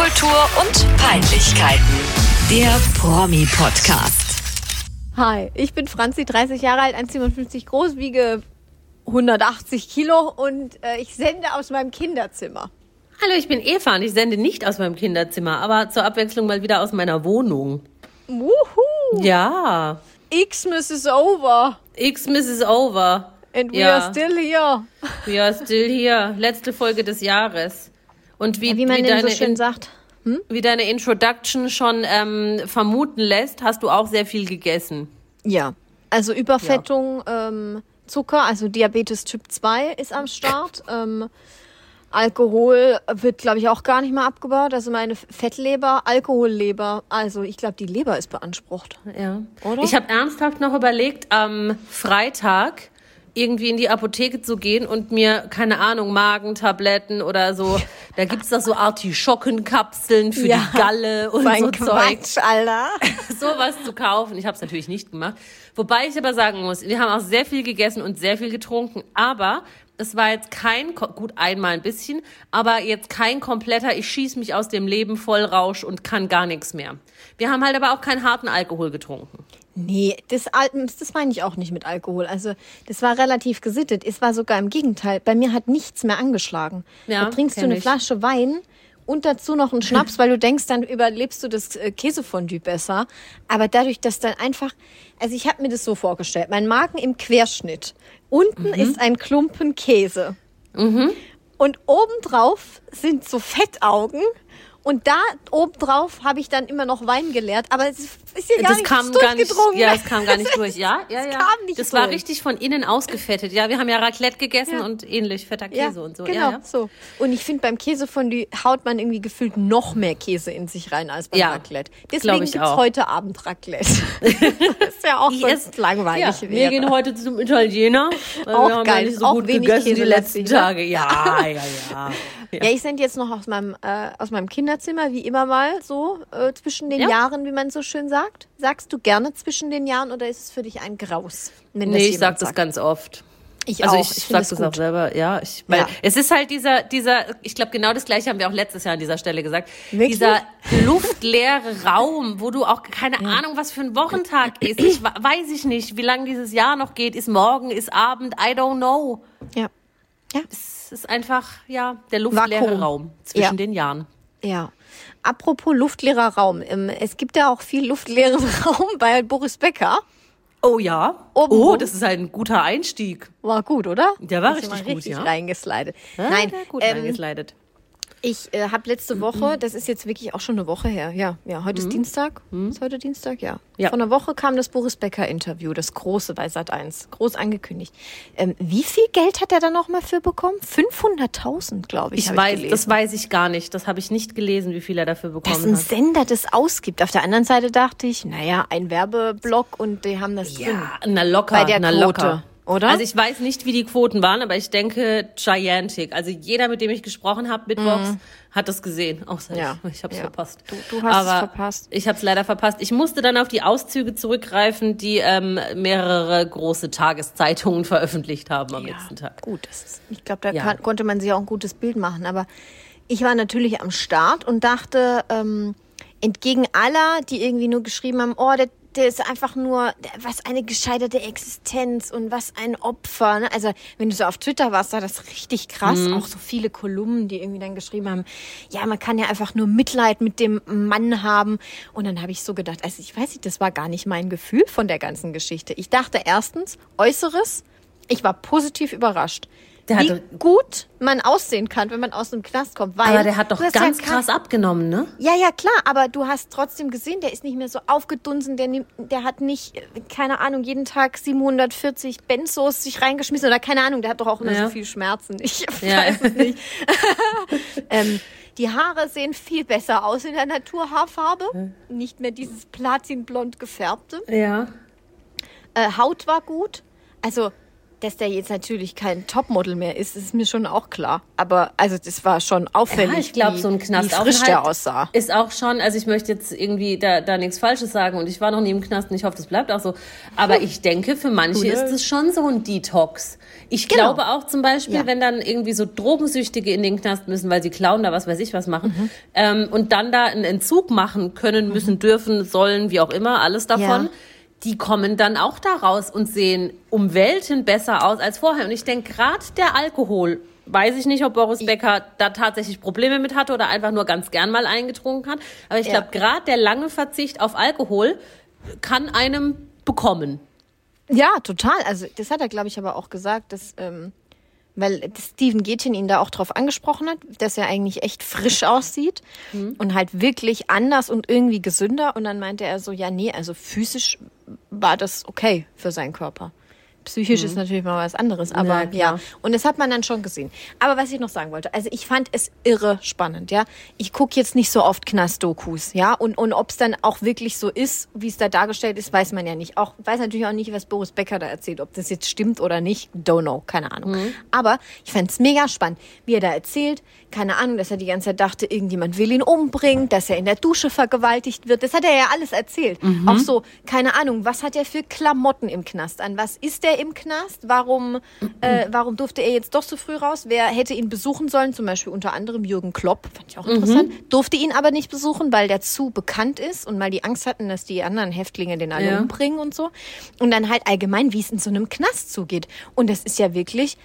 Popkultur und Peinlichkeiten. Der Promi-Podcast. Hi, ich bin Franzi, 30 Jahre alt, 1,57 groß, wiege 180 Kilo und äh, ich sende aus meinem Kinderzimmer. Hallo, ich bin Eva und ich sende nicht aus meinem Kinderzimmer, aber zur Abwechslung mal wieder aus meiner Wohnung. Wuhu! Ja. Xmas is over Xmas is over. and we Ja. are still here. We are still here. Letzte Folge des Jahres. Und wie, Wie man denn deine, so schön In- sagt. wie deine Introduction schon ähm, vermuten lässt, hast du auch sehr viel gegessen. Ja, also Überfettung, ähm, Zucker, also Diabetes Typ 2 ist am Start. ähm, Alkohol wird, glaube ich, auch gar nicht mehr abgebaut. Also meine Fettleber, Alkoholleber. Also ich glaube, die Leber ist beansprucht. Ja. Oder? Ich habe ernsthaft noch überlegt, am Freitag irgendwie in die Apotheke zu gehen und mir, keine Ahnung, Magentabletten oder so, da gibt's doch so Artischockenkapseln für Ja, die Galle und so ein so Zeug. Quatsch, Alter. sowas zu kaufen. Ich habe es natürlich nicht gemacht. Wobei ich aber sagen muss, wir haben auch sehr viel gegessen und sehr viel getrunken. Aber es war jetzt kein, gut einmal ein bisschen, aber jetzt kein kompletter, ich schieß mich aus dem Leben voll Rausch und kann gar nichts mehr. Wir haben halt aber auch keinen harten Alkohol getrunken. Nee, das, das meine ich auch nicht mit Alkohol. Also das war relativ gesittet. Es war sogar im Gegenteil. Bei mir hat nichts mehr angeschlagen. Ja, da trinkst du eine ich. Flasche Wein und dazu noch einen Schnaps, weil du denkst, dann überlebst du das äh, Käsefondue besser. Aber dadurch, dass dann einfach, also ich habe mir das so vorgestellt, mein Magen im Querschnitt. Unten Mhm. ist ein Klumpen Käse. Und obendrauf sind so Fettaugen. Und da obendrauf habe ich dann immer noch Wein geleert. Aber es ist ja gar das nicht kam gar nicht, ja, das kam gar nicht durch. Ja, ja, Das ja. kam nicht das war durch. richtig von innen ausgefettet. Ja, wir haben ja Raclette gegessen Ja. und ähnlich fetter Käse und so. Genau, Ja, ja. so. Und ich finde, beim Käsefondue haut man irgendwie gefühlt noch mehr Käse in sich rein als beim Ja, Raclette. Deswegen gibt's auch. heute Abend Raclette. das ist ja auch sonst langweilig. Ja, wir gehen heute zum Italiener. Auch wir haben geil, ja nicht so auch gut wenig gegessen die Käse letzten lastig, ne? Tage. Ja, ja, ja. Ja, ich sende jetzt noch aus meinem, äh, aus meinem Kinderzimmer, wie immer mal, so äh, zwischen den Ja. Jahren, wie man so schön sagt. Sagst du gerne zwischen den Jahren oder ist es für dich ein Graus? Wenn Nee, ich sag das sagt? ganz oft. Ich Also auch. ich, ich ich finde sag es das gut. auch selber, ja. Ich, weil Ja. Es ist halt dieser, dieser, ich glaube genau das gleiche haben wir auch letztes Jahr an dieser Stelle gesagt. Wirklich? Dieser luftleere Raum, wo du auch keine Ahnung, was für ein Wochentag ist. Ich weiß ich nicht, wie lange dieses Jahr noch geht. Ist morgen, ist Abend, I don't know. Ja. Ja. Es ist einfach, ja, der luftleere Vakuum. Raum zwischen Ja. den Jahren. Ja. Apropos luftleerer Raum. Ähm, Es gibt ja auch viel luftleeren Raum bei Boris Becker. Oh ja. Oben oh, rum. das ist ein guter Einstieg. War gut, oder? Der war richtig mal gut, richtig ja. reingeslidet. Ja, Nein, der hat gut ähm, reingeslidet. Ich äh, habe letzte Woche, das ist jetzt wirklich auch schon eine Woche her, ja, ja, heute ist Dienstag. Ist heute Dienstag? Ja. Mhm. Ja. Vor einer Woche kam das Boris Becker Interview, das große bei Sat1, groß angekündigt. Ähm, wie viel Geld hat er da noch mal für bekommen? 500.000, glaube ich. Ich weiß, gelesen. das weiß ich gar nicht. Das habe ich nicht gelesen, wie viel er dafür dass bekommen ein hat. Sender das ausgibt. Auf der anderen Seite dachte ich, naja, ein Werbeblock und die haben das drin. Ja, na locker, Bei der na Quote, locker. Oder? Also ich weiß nicht, wie die Quoten waren, aber ich denke gigantic. Also jeder, mit dem ich gesprochen habe, mittwochs, hat das gesehen. Außer Mhm. Ja, ich. Ich habe es ja. verpasst. Du- du hast es aber verpasst. Ich habe es leider verpasst. Ich musste dann auf die Auszüge zurückgreifen, die ähm, mehrere große Tageszeitungen veröffentlicht haben am letzten Tag. Gut, das ist, ich glaube, da Ja. kann, konnte man sich auch ein gutes Bild machen. Aber ich war natürlich am Start und dachte, ähm, entgegen aller, die irgendwie nur geschrieben haben, oh, der, der ist einfach nur, was eine gescheiterte Existenz und was ein Opfer. Ne? Also wenn du so auf Twitter warst, war das richtig krass. Auch so viele Kolumnen, die irgendwie dann geschrieben haben, ja, man kann ja einfach nur Mitleid mit dem Mann haben. Und dann habe ich so gedacht, also ich weiß nicht, das war gar nicht mein Gefühl von der ganzen Geschichte. Ich dachte erstens, Äußeres, ich war positiv überrascht. Wie hatte- gut man aussehen kann, wenn man aus dem Knast kommt. Weil Aber der hat doch ganz ja krass abgenommen, ne? ja, ja, klar, aber du hast trotzdem gesehen, der ist nicht mehr so aufgedunsen, der, der hat nicht, keine Ahnung, jeden Tag 740 Benzos sich reingeschmissen oder keine Ahnung, der hat doch auch immer Ja. so viel Schmerzen. Ich Ja. weiß es nicht. ähm, die Haare sehen viel besser aus in der Naturhaarfarbe. Nicht mehr dieses platinblond gefärbte. Ja. Äh, Haut war gut. Also dass der jetzt natürlich kein Topmodel mehr ist, ist mir schon auch klar. Aber also das war schon auffällig, Ja, ich glaube, so ein Knast wie frisch der aussah. Ist auch schon, also ich möchte jetzt irgendwie da, da nichts Falsches sagen und ich war noch nie im Knast und ich hoffe, das bleibt auch so. Aber ich denke, für manche Cool. ist es schon so ein Detox. Ich Genau. glaube auch zum Beispiel, Ja. wenn dann irgendwie so Drogensüchtige in den Knast müssen, weil sie klauen da was weiß ich was machen Mhm. ähm, und dann da einen Entzug machen können, müssen, dürfen, sollen, wie auch immer, alles davon. Ja. Die kommen dann auch da raus und sehen um Welten besser aus als vorher. Und ich denke, gerade der Alkohol, weiß ich nicht, ob Boris Becker da tatsächlich Probleme mit hatte oder einfach nur ganz gern mal eingetrunken hat. Aber ich Ja. glaube, gerade der lange Verzicht auf Alkohol kann einem bekommen. Ja, total. Also das hat er, glaube ich, aber auch gesagt, dass, ähm, weil Steven Gätchen ihn da auch drauf angesprochen hat, dass er eigentlich echt frisch aussieht und halt wirklich anders und irgendwie gesünder. Und dann meinte er so, ja, nee, also physisch war das okay für seinen Körper. Psychisch ist natürlich mal was anderes, aber Ja, klar. ja. Und das hat man dann schon gesehen. Aber was ich noch sagen wollte, also ich fand es irre spannend, ja. Ich gucke jetzt nicht so oft Knast-Dokus, ja. Und, und ob es dann auch wirklich so ist, wie es da dargestellt ist, weiß man ja nicht. Auch weiß natürlich auch nicht, was Boris Becker da erzählt, ob das jetzt stimmt oder nicht. Don't know, keine Ahnung. Aber ich fand es mega spannend, wie er da erzählt. Keine Ahnung, dass er die ganze Zeit dachte, irgendjemand will ihn umbringen, dass er in der Dusche vergewaltigt wird. Das hat er ja alles erzählt. Auch so, keine Ahnung, was hat er für Klamotten im Knast an? Was ist er im Knast? Warum, äh, warum durfte er jetzt doch so früh raus? Wer hätte ihn besuchen sollen? Zum Beispiel unter anderem Jürgen Klopp, fand ich auch interessant. Durfte ihn aber nicht besuchen, weil der zu bekannt ist und weil die Angst hatten, dass die anderen Häftlinge den alle Ja. umbringen und so. Und dann halt allgemein, wie es in so einem Knast zugeht. Und das ist ja wirklich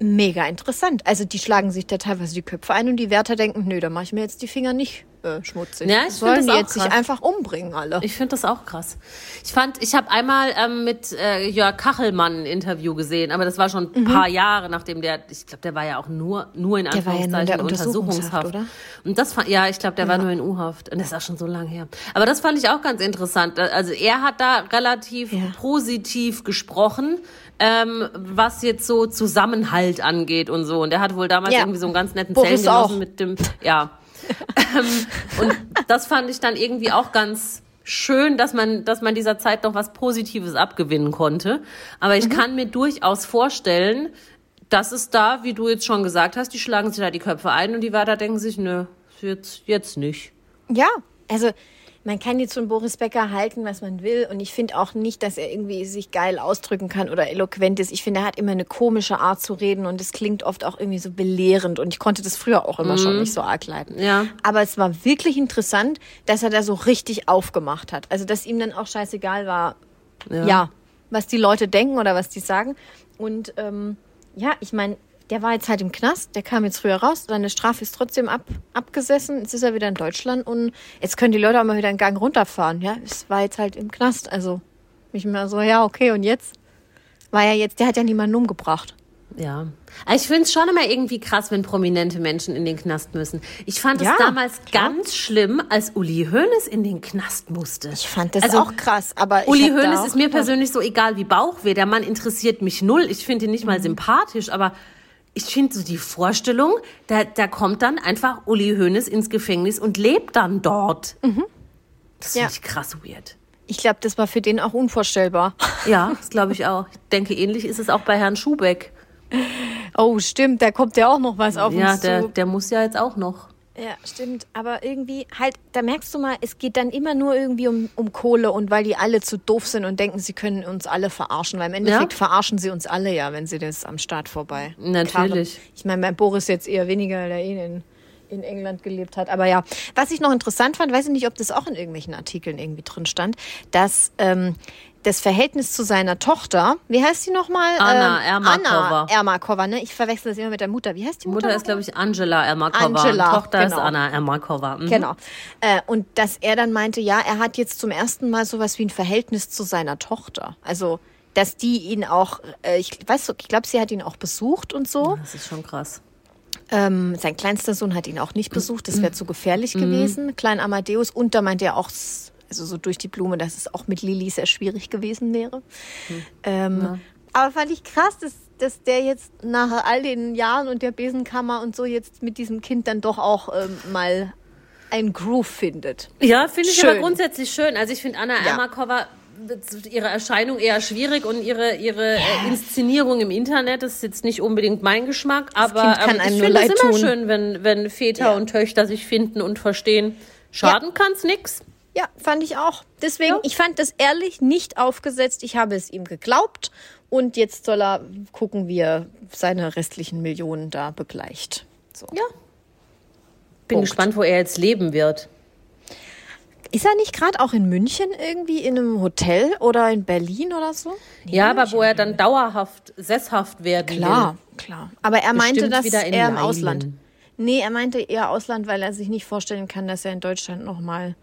mega interessant. Also die schlagen sich da teilweise die Köpfe ein und die Wärter denken, nö, da mache ich mir jetzt die Finger nicht äh, schmutzig. Ja, ich Sollen die jetzt sich krass. einfach umbringen alle? Ich finde das auch krass. Ich fand, ich habe einmal ähm, mit äh, Jörg Kachelmann ein Interview gesehen, aber das war schon ein paar Jahre, nachdem der, ich glaube, der war ja auch nur, nur in Mhm. Der war ja nur in der Anführungszeichen Untersuchungshaft, oder? Und das fand, ja, ich glaube, der war nur in U-Haft. Und das ist auch schon so lange her. Aber das fand ich auch ganz interessant. Also er hat da relativ Ja. positiv gesprochen, ähm, was jetzt so Zusammenhalt angeht und so. Und der hat wohl damals Ja. irgendwie so einen ganz netten Boris Zellengenossen auch. mit dem, ja. ähm, und das fand ich dann irgendwie auch ganz schön, dass man, dass man dieser Zeit noch was Positives abgewinnen konnte. Aber Mhm. ich kann mir durchaus vorstellen, dass es da, wie du jetzt schon gesagt hast, die schlagen sich da die Köpfe ein und die Wärter denken sich, nö, jetzt, jetzt nicht. Ja, also man kann jetzt von Boris Becker halten, was man will. Und ich finde auch nicht, dass er irgendwie sich geil ausdrücken kann oder eloquent ist. Ich finde, er hat immer eine komische Art zu reden und es klingt oft auch irgendwie so belehrend. Und ich konnte das früher auch immer schon nicht so arg leiden. Ja. Aber es war wirklich interessant, dass er da so richtig aufgemacht hat. Also, dass ihm dann auch scheißegal war, ja, was die Leute denken oder was die sagen. Und ähm, ja, ich meine, der war jetzt halt im Knast, der kam jetzt früher raus, seine Strafe ist trotzdem ab, abgesessen, jetzt ist er wieder in Deutschland und jetzt können die Leute auch mal wieder einen Gang runterfahren. Ja, es war jetzt halt im Knast, also ich mir so, ja, okay, und jetzt? War ja jetzt, der hat ja niemanden umgebracht. Ja. Ich finde es schon immer irgendwie krass, wenn prominente Menschen in den Knast müssen. Ich fand es Ja, damals klar. ganz schlimm, als Uli Hoeneß in den Knast musste. Ich fand das Also, auch krass, aber ich Uli Hoeneß ist mir persönlich so egal wie Bauchweh. Der Mann interessiert mich null. Ich finde ihn nicht Mhm. mal sympathisch, aber ich finde so die Vorstellung, da, da kommt dann einfach Uli Hoeneß ins Gefängnis und lebt dann dort. Das finde Mhm. Ja. ich krass weird. Ich glaube, das war für den auch unvorstellbar. Ja, das glaube ich auch. Ich denke, ähnlich ist es auch bei Herrn Schubeck. Oh, stimmt, da kommt ja auch noch was auf Ja, uns der, zu. der muss ja jetzt auch noch. Ja, stimmt. Aber irgendwie halt, da merkst du mal, es geht dann immer nur irgendwie um, um Kohle und weil die alle zu doof sind und denken, sie können uns alle verarschen. Weil im Endeffekt Ja. verarschen sie uns alle ja, wenn sie das am Start vorbei. Natürlich. Karren. Ich meine, bei Boris jetzt eher weniger, weil er eh in, in England gelebt hat. Aber ja, was ich noch interessant fand, weiß ich nicht, ob das auch in irgendwelchen Artikeln irgendwie drin stand, dass ähm, das Verhältnis zu seiner Tochter, wie heißt sie nochmal? Anna ähm, Ermakova. Anna Ermakova, ne? Ich verwechsel das immer mit der Mutter. Wie heißt die Mutter? Mutter ist, glaube ich, Angela Ermakova. Angela, Tochter ist genau. Anna Ermakova. Mhm. Genau. Äh, und dass er dann meinte, ja, er hat jetzt zum ersten Mal sowas wie ein Verhältnis zu seiner Tochter. Also, dass die ihn auch, äh, ich weiß, ich glaube, sie hat ihn auch besucht und so. Das ist schon krass. Ähm, sein kleinster Sohn hat ihn auch nicht besucht, das Mhm. wäre zu gefährlich gewesen. Klein Amadeus. Und da meinte er auch, also so durch die Blume, dass es auch mit Lili sehr schwierig gewesen wäre. Hm. Ähm, Aber fand ich krass, dass, dass der jetzt nach all den Jahren und der Besenkammer und so jetzt mit diesem Kind dann doch auch ähm, mal ein Groove findet. Ja, finde ich Schön. aber grundsätzlich schön. Also ich finde Anna Ja. Ermakova ihre Erscheinung eher schwierig und ihre, ihre äh, Inszenierung im Internet ist jetzt nicht unbedingt mein Geschmack, aber Kind kann ähm, ich finde es immer tun. schön, wenn, wenn Väter Ja. und Töchter sich finden und verstehen. Schaden kann's nix. Ja, fand ich auch. Deswegen, Ja. ich fand das ehrlich nicht aufgesetzt. Ich habe es ihm geglaubt. Und jetzt soll er gucken, wie er seine restlichen Millionen da begleicht. So. Ja. Bin Punkt. gespannt, wo er jetzt leben wird. Ist er nicht gerade auch in München irgendwie in einem Hotel oder in Berlin oder so? Ja, aber wo er dann dauerhaft sesshaft werden Klar, klar. Aber er meinte, dass er im Leinen. Ausland. Nee, er meinte eher Ausland, weil er sich nicht vorstellen kann, dass er in Deutschland nochmal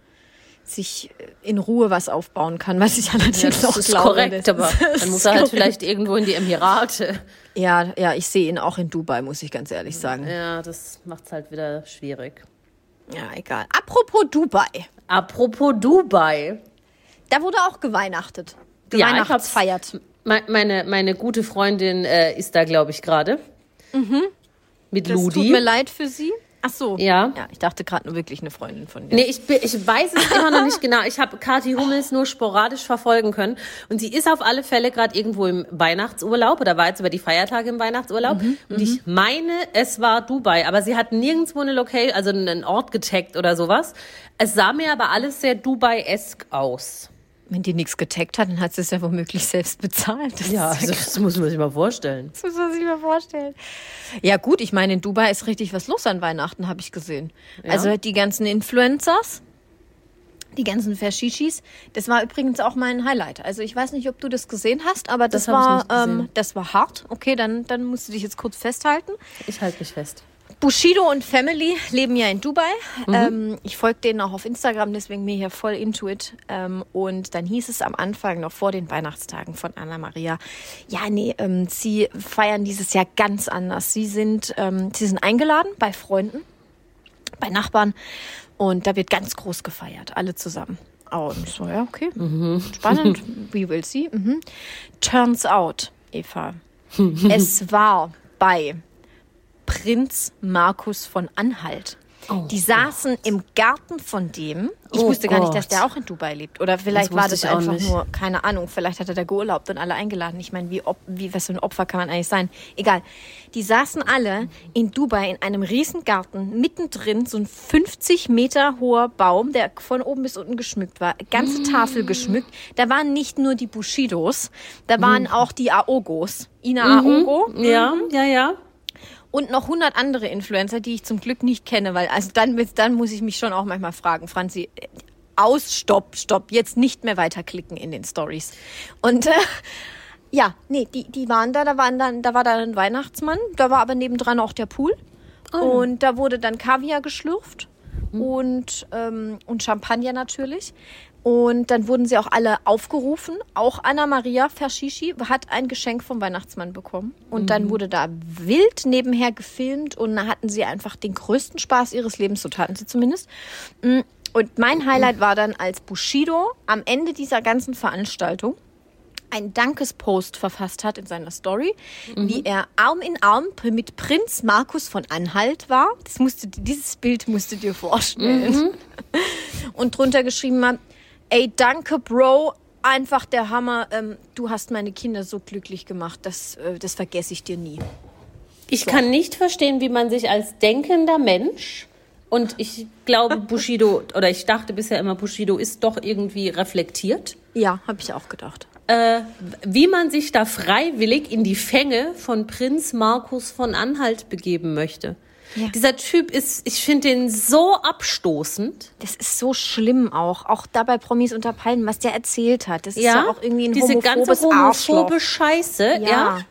sich in Ruhe was aufbauen kann, was ich allerdings. Ja, auch das ist glaube. korrekt, Das aber dann muss er halt vielleicht irgendwo in die Emirate. Ja, ja, ich sehe ihn auch in Dubai, muss ich ganz ehrlich sagen. Ja, das macht's halt wieder schwierig. Ja, egal. Apropos Dubai. Apropos Dubai. Da wurde auch geweihnachtet. Ja, Geweihnachtsfeiert. Me- Meine, meine gute Freundin äh, ist da, glaube ich, gerade. Mit Mhm. Das tut Ludi. mir leid für Sie. Ach so. Ja. Ja, ich dachte gerade nur wirklich eine Freundin von dir. Nee, ich, ich weiß es immer noch nicht genau. Ich habe Kathi Hummels nur sporadisch verfolgen können. Und sie ist auf alle Fälle gerade irgendwo im Weihnachtsurlaub oder war jetzt über die Feiertage im Weihnachtsurlaub. Mhm, und ich meine, es war Dubai. Aber sie hat nirgendwo eine Location, also einen Ort getaggt oder sowas. Es sah mir aber alles sehr Dubai-esk aus. Wenn die nichts getaggt hat, dann hat sie es ja womöglich selbst bezahlt. Das Ja, also das muss man sich mal vorstellen. Das muss man sich mal vorstellen. Ja gut, ich meine, in Dubai ist richtig was los an Weihnachten, habe ich gesehen. Also die ganzen Influencers, die ganzen Fashishis, das war übrigens auch mein Highlight. Also ich weiß nicht, ob du das gesehen hast, aber das, Das war ähm, das war hart. Okay, dann, dann musst du dich jetzt kurz festhalten. Ich halte mich fest. Bushido und Family leben ja in Dubai. Ähm, ich folge denen auch auf Instagram, deswegen ich hier voll into it. Ähm, und dann hieß es am Anfang, noch vor den Weihnachtstagen von Anna Maria, ja, nee, ähm, sie feiern dieses Jahr ganz anders. Sie sind, ähm, sie sind eingeladen bei Freunden, bei Nachbarn und da wird ganz groß gefeiert, alle zusammen. Oh, und so, ja, okay. Spannend. We will see. Mhm. Turns out, Eva, es war bei Prinz Markus von Anhalt. Oh die saßen im Garten von dem. Ich Oh wusste gar nicht, dass Gott. der auch in Dubai lebt. Oder vielleicht Das war das einfach nicht. nur, keine Ahnung, vielleicht hat er da geurlaubt und alle eingeladen. Ich meine, wie, wie was für ein Opfer kann man eigentlich sein? Egal. Die saßen alle in Dubai in einem riesen Garten, mittendrin so ein 50 Meter hoher Baum, der von oben bis unten geschmückt war. Ganze Tafel Mm. geschmückt. Da waren nicht nur die Bushidos, da waren Mm. auch die Aogos. Ina Aogo. Ja, ja, ja. Und noch 100 andere Influencer, die ich zum Glück nicht kenne, weil also dann, dann muss ich mich schon auch manchmal fragen, Franzi, aus, stopp, stopp, jetzt nicht mehr weiterklicken in den Stories. Und äh, ja, nee, die, die waren da, da, waren dann, da war da ein Weihnachtsmann, da war aber nebendran auch der Pool. Und da wurde dann Kaviar geschlürft und, ähm, und Champagner natürlich. Und dann wurden sie auch alle aufgerufen. Auch Anna Maria Verschischi hat ein Geschenk vom Weihnachtsmann bekommen. Und dann wurde da wild nebenher gefilmt und da hatten sie einfach den größten Spaß ihres Lebens, so taten sie zumindest. Mm, Und mein Highlight war dann, als Bushido am Ende dieser ganzen Veranstaltung einen Dankespost verfasst hat in seiner Story, wie er Arm in Arm mit Prinz Markus von Anhalt war. Das musste, dieses Bild musst du dir vorstellen. Und drunter geschrieben hat, ey, danke, Bro, einfach der Hammer. Ähm, du hast meine Kinder so glücklich gemacht, das, äh, das vergesse ich dir nie. Ich kann nicht verstehen, wie man sich als denkender Mensch und ich glaube, Bushido, oder ich dachte bisher immer, Bushido ist doch irgendwie reflektiert, Ja, habe ich auch gedacht. äh, wie man sich da freiwillig in die Fänge von Prinz Markus von Anhalt begeben möchte. Ja. Dieser Typ ist, ich finde den so abstoßend. Das ist so schlimm auch. Auch da bei Promis unter Palmen, was der erzählt hat. Das ist ja, auch irgendwie ein diese ganze homophobe Scheiße, ja. Ja.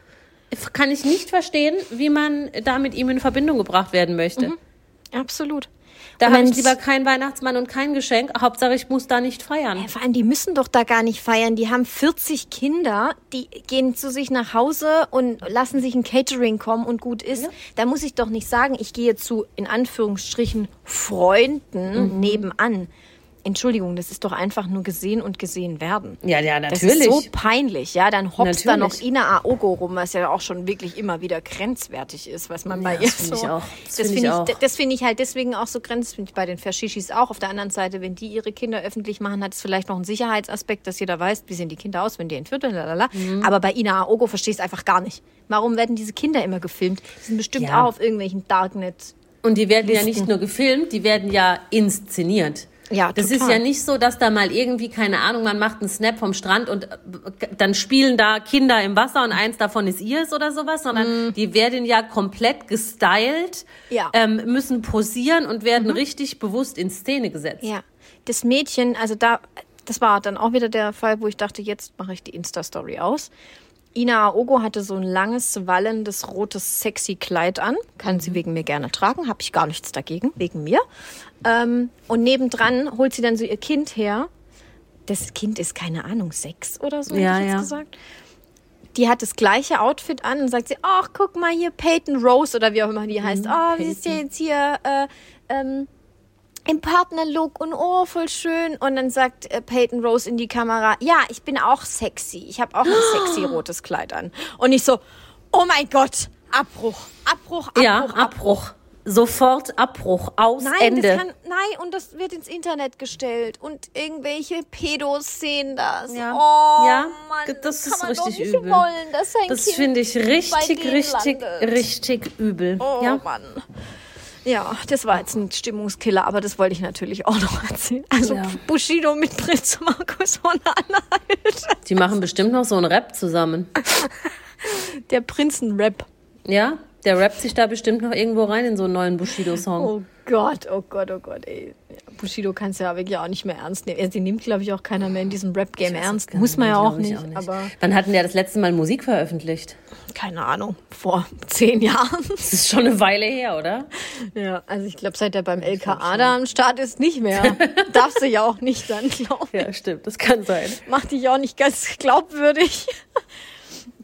kann ich nicht verstehen, wie man da mit ihm in Verbindung gebracht werden möchte. Absolut. Da habe ich lieber keinen Weihnachtsmann und kein Geschenk. Hauptsache, ich muss da nicht feiern. Ja, vor allem, die müssen doch da gar nicht feiern. Die haben 40 Kinder, die gehen zu sich nach Hause und lassen sich ein Catering kommen und gut ist. Da muss ich doch nicht sagen, ich gehe zu, in Anführungsstrichen, Freunden nebenan. Entschuldigung, das ist doch einfach nur gesehen und gesehen werden. Ja, ja, Das natürlich. ist so peinlich, ja. Dann hopst da noch Natürlich. Ina Aogo rum, was ja auch schon wirklich immer wieder grenzwertig ist, was man bei Ja, ihr das so. ich auch. Das Das finde finde ich ich, das finde ich halt deswegen auch so grenzwertig bei den Verschischis auch. Auf der anderen Seite, wenn die ihre Kinder öffentlich machen, hat es vielleicht noch einen Sicherheitsaspekt, dass jeder weiß, wie sehen die Kinder aus, wenn die entführt werden, lalala. Mhm. Aber bei Ina Aogo verstehst du einfach gar nicht. Warum werden diese Kinder immer gefilmt? Die sind bestimmt Ja. auch auf irgendwelchen Darknet. Und die werden ja Listen. nicht nur gefilmt, die werden ja inszeniert. Ja, Das total. ist ja nicht so, dass da mal irgendwie, keine Ahnung, man macht einen Snap vom Strand und äh, dann spielen da Kinder im Wasser und eins davon ist ihrs oder sowas, sondern die werden ja komplett gestylt, Mhm. Ja. ähm, müssen posieren und werden richtig bewusst in Szene gesetzt. Ja, das Mädchen, also da, das war dann auch wieder der Fall, wo ich dachte, jetzt mache ich die Insta-Story aus. Ina Aogo hatte so ein langes, wallendes, rotes, sexy Kleid an. Kann sie wegen mir gerne tragen, habe ich gar nichts dagegen, wegen mir. Ähm, und nebendran holt sie dann so ihr Kind her. Das Kind ist, keine Ahnung, sechs oder so, Ja, hätte ich jetzt ja. gesagt. Die hat das gleiche Outfit an und sagt sie, ach, guck mal hier, Peyton Rose oder wie auch immer die heißt. Oh, wie ist die jetzt hier, äh, ähm, im Partnerlook und oh, voll schön. Und dann sagt äh, Peyton Rose in die Kamera, ja, ich bin auch sexy. Ich habe auch ein sexy rotes Kleid an. Und ich so, oh mein Gott, Abbruch, Abbruch, Abbruch, Ja, Abbruch. Sofort Abbruch. Aus Nein, Ende. das kann, nein, und das wird ins Internet gestellt und irgendwelche Pedos sehen das. Ja. Oh, Ja, Mann, das ist richtig übel. wollen, das finde ich richtig, richtig, landet. richtig übel. Oh ja. Mann. Ja, das war jetzt ein Stimmungskiller, aber das wollte ich natürlich auch noch erzählen. Also Ja. Bushido mit Prinz Markus von Anhalt. Die machen bestimmt noch so einen Rap zusammen. Der Prinzenrap. Ja, der rappt sich da bestimmt noch irgendwo rein in so einen neuen Bushido-Song. Oh Gott, oh Gott, oh Gott, ey. Bushido kannst ja wirklich auch nicht mehr ernst nehmen. Die nimmt, glaube ich, auch keiner mehr in diesem Rap-Game ernst. Muss man ja auch Glaub ich nicht, aber Wann hatten der das letzte Mal Musik veröffentlicht? keine Ahnung, vor zehn Jahren. Das ist schon eine Weile her, oder? Ja, also ich glaube, seit er beim LKA da am Start ist, nicht mehr. Darfst du ja auch nicht dann, glaube ich. Ja, stimmt, das kann sein. macht dich auch nicht ganz glaubwürdig.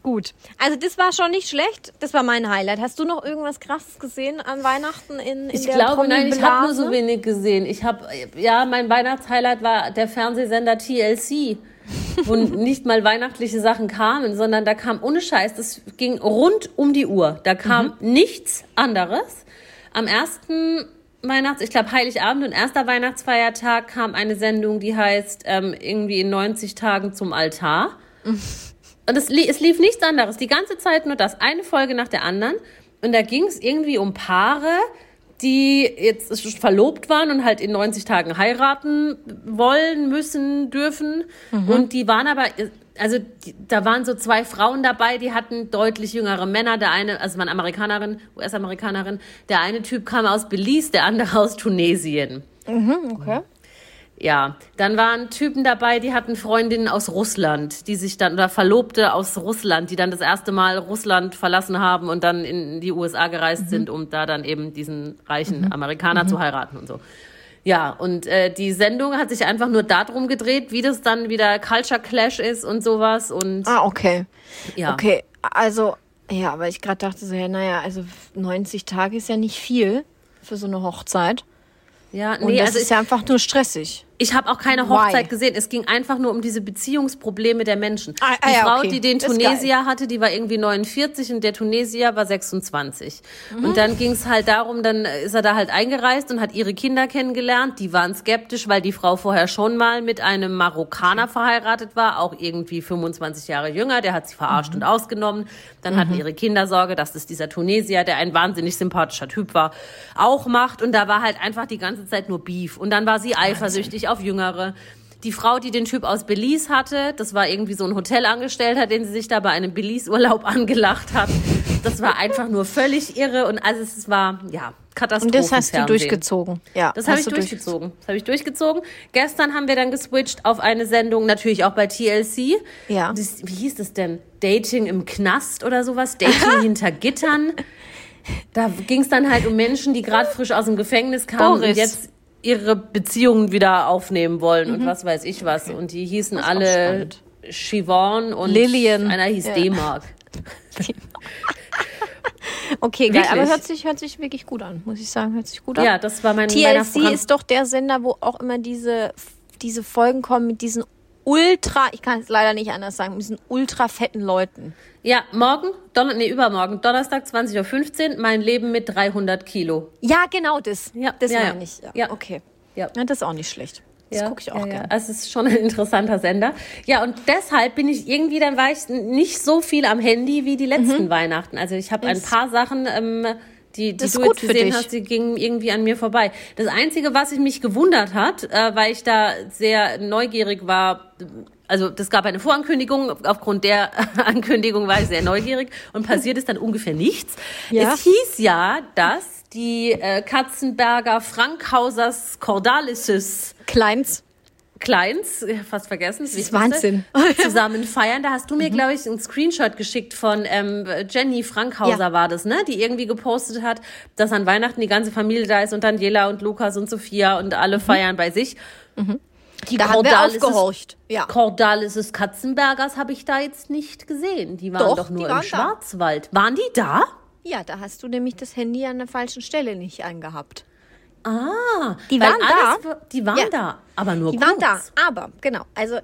Gut, also das war schon nicht schlecht. Das war mein Highlight. Hast du noch irgendwas Krasses gesehen an Weihnachten in, in Ich der glaube, nein, ich habe nur so wenig gesehen. Ich habe, ja, mein Weihnachtshighlight war der Fernsehsender TLC, wo nicht mal weihnachtliche Sachen kamen, sondern da kam ohne Scheiß, das ging rund um die Uhr. Da kam nichts anderes. Am ersten Weihnachts, ich glaube Heiligabend und erster Weihnachtsfeiertag kam eine Sendung, die heißt ähm, irgendwie in 90 Tagen zum Altar. Und es, es lief nichts anderes. Die ganze Zeit nur das. Eine Folge nach der anderen. Und da ging es irgendwie um Paare, die jetzt verlobt waren und halt in 90 Tagen heiraten wollen, müssen, dürfen. Und die waren aber, also die, da waren so zwei Frauen dabei, die hatten deutlich jüngere Männer. Der eine, also waren Amerikanerin, US-Amerikanerin. Der eine Typ kam aus Belize, der andere aus Tunesien. Okay. Ja, dann waren Typen dabei, die hatten Freundinnen aus Russland, die sich dann, oder Verlobte aus Russland, die dann das erste Mal Russland verlassen haben und dann in die USA gereist sind, um da dann eben diesen reichen Amerikaner zu heiraten und so. Ja, und äh, die Sendung hat sich einfach nur darum gedreht, wie das dann wieder Culture Clash ist und sowas und Ah, okay. ja. Okay, also, ja, weil ich gerade dachte so, ja, naja, also 90 Tage ist ja nicht viel für so eine Hochzeit. Ja, Und nee, das also ist ja einfach nur stressig. Ich habe auch keine Why? Hochzeit gesehen. Es ging einfach nur um diese Beziehungsprobleme der Menschen. Ah, ah die Frau, okay. die den Tunesier hatte, die war irgendwie 49 und der Tunesier war 26. Mhm. Und dann ging es halt darum, dann ist er da halt eingereist und hat ihre Kinder kennengelernt. Die waren skeptisch, weil die Frau vorher schon mal mit einem Marokkaner verheiratet war, auch irgendwie 25 Jahre jünger. Der hat sie verarscht Mhm. und ausgenommen. Dann hatten ihre Kinder Sorge, dass das dieser Tunesier, der ein wahnsinnig sympathischer Typ war, auch macht. Und da war halt einfach die ganze Zeit nur Beef. Und dann war sie eifersüchtig auf Jüngere. Die Frau, die den Typ aus Belize hatte, das war irgendwie so ein Hotelangestellter, den sie sich da bei einem Belize-Urlaub angelacht hat. Das war einfach nur völlig irre und also es war, ja, Katastrophe. Und das hast du durchgezogen. Ja, Das habe ich du durchgezogen. Das habe ich durchgezogen. Gestern haben wir dann geswitcht auf eine Sendung, natürlich auch bei TLC. Ja. Das, wie hieß das denn? Dating im Knast oder sowas? Dating hinter Gittern. Da ging es dann halt um Menschen, die gerade frisch aus dem Gefängnis kamen Boris. und jetzt ihre Beziehungen wieder aufnehmen wollen und was weiß ich was. Und die hießen Mhm. alle. Siobhan und Lillian. einer hieß Ja. D-Mark. Okay, geil. Aber Wirklich? hört sich, hört sich wirklich gut an, muss ich sagen. Hört sich gut an. Ja, das war mein TLC ist doch der Sender, wo auch immer diese, diese Folgen kommen mit diesen ultra, ich kann es leider nicht anders sagen, mit diesen ultra fetten Leuten. Ja, morgen, Donner nee, übermorgen, Donnerstag 20.15 Uhr, mein Leben mit 300 Kilo. Ja, genau das. Ja, das ja, ja. meine ich. Ja. Ja. Okay. Ja. Ja, das ist auch nicht schlecht. Das gucke ich auch ja, gerne. Ja. Also es ist schon ein interessanter Sender. Ja, und deshalb bin ich irgendwie, dann war ich nicht so viel am Handy wie die letzten Weihnachten. Also ich habe ein Mhm. Paar Sachen, ähm, die, die du jetzt gesehen dich. hast, die gingen irgendwie an mir vorbei. Das Einzige, was ich mich gewundert hat, äh, weil ich da sehr neugierig war, also das gab eine Vorankündigung, aufgrund der Ankündigung war ich sehr neugierig und passiert ist dann ungefähr nichts. Ja. Es hieß ja, dass die äh, Katzenberger Frankhausers Cordalises Kleins. Kleins, fast vergessen. Das ist Wahnsinn. Mhm. Zusammen feiern. Da hast du mir, glaube ich, einen Screenshot geschickt von ähm, Jenny Frankhauser Ja. war das, ne? Die irgendwie gepostet hat, dass an Weihnachten die ganze Familie da ist und Daniela und Lukas und Sophia und alle feiern bei sich. Die Mhm. Da haben wir aufgehorcht. Ja. Cordalises Katzenbergers habe ich da jetzt nicht gesehen. Die waren Doch, doch, nur die im waren da. Schwarzwald. Waren die da? Ja, da hast du nämlich das Handy an der falschen Stelle nicht angehabt. Ah, Die waren alles, da. Die waren Ja. da, aber nur Die kurz. waren da, aber genau. Also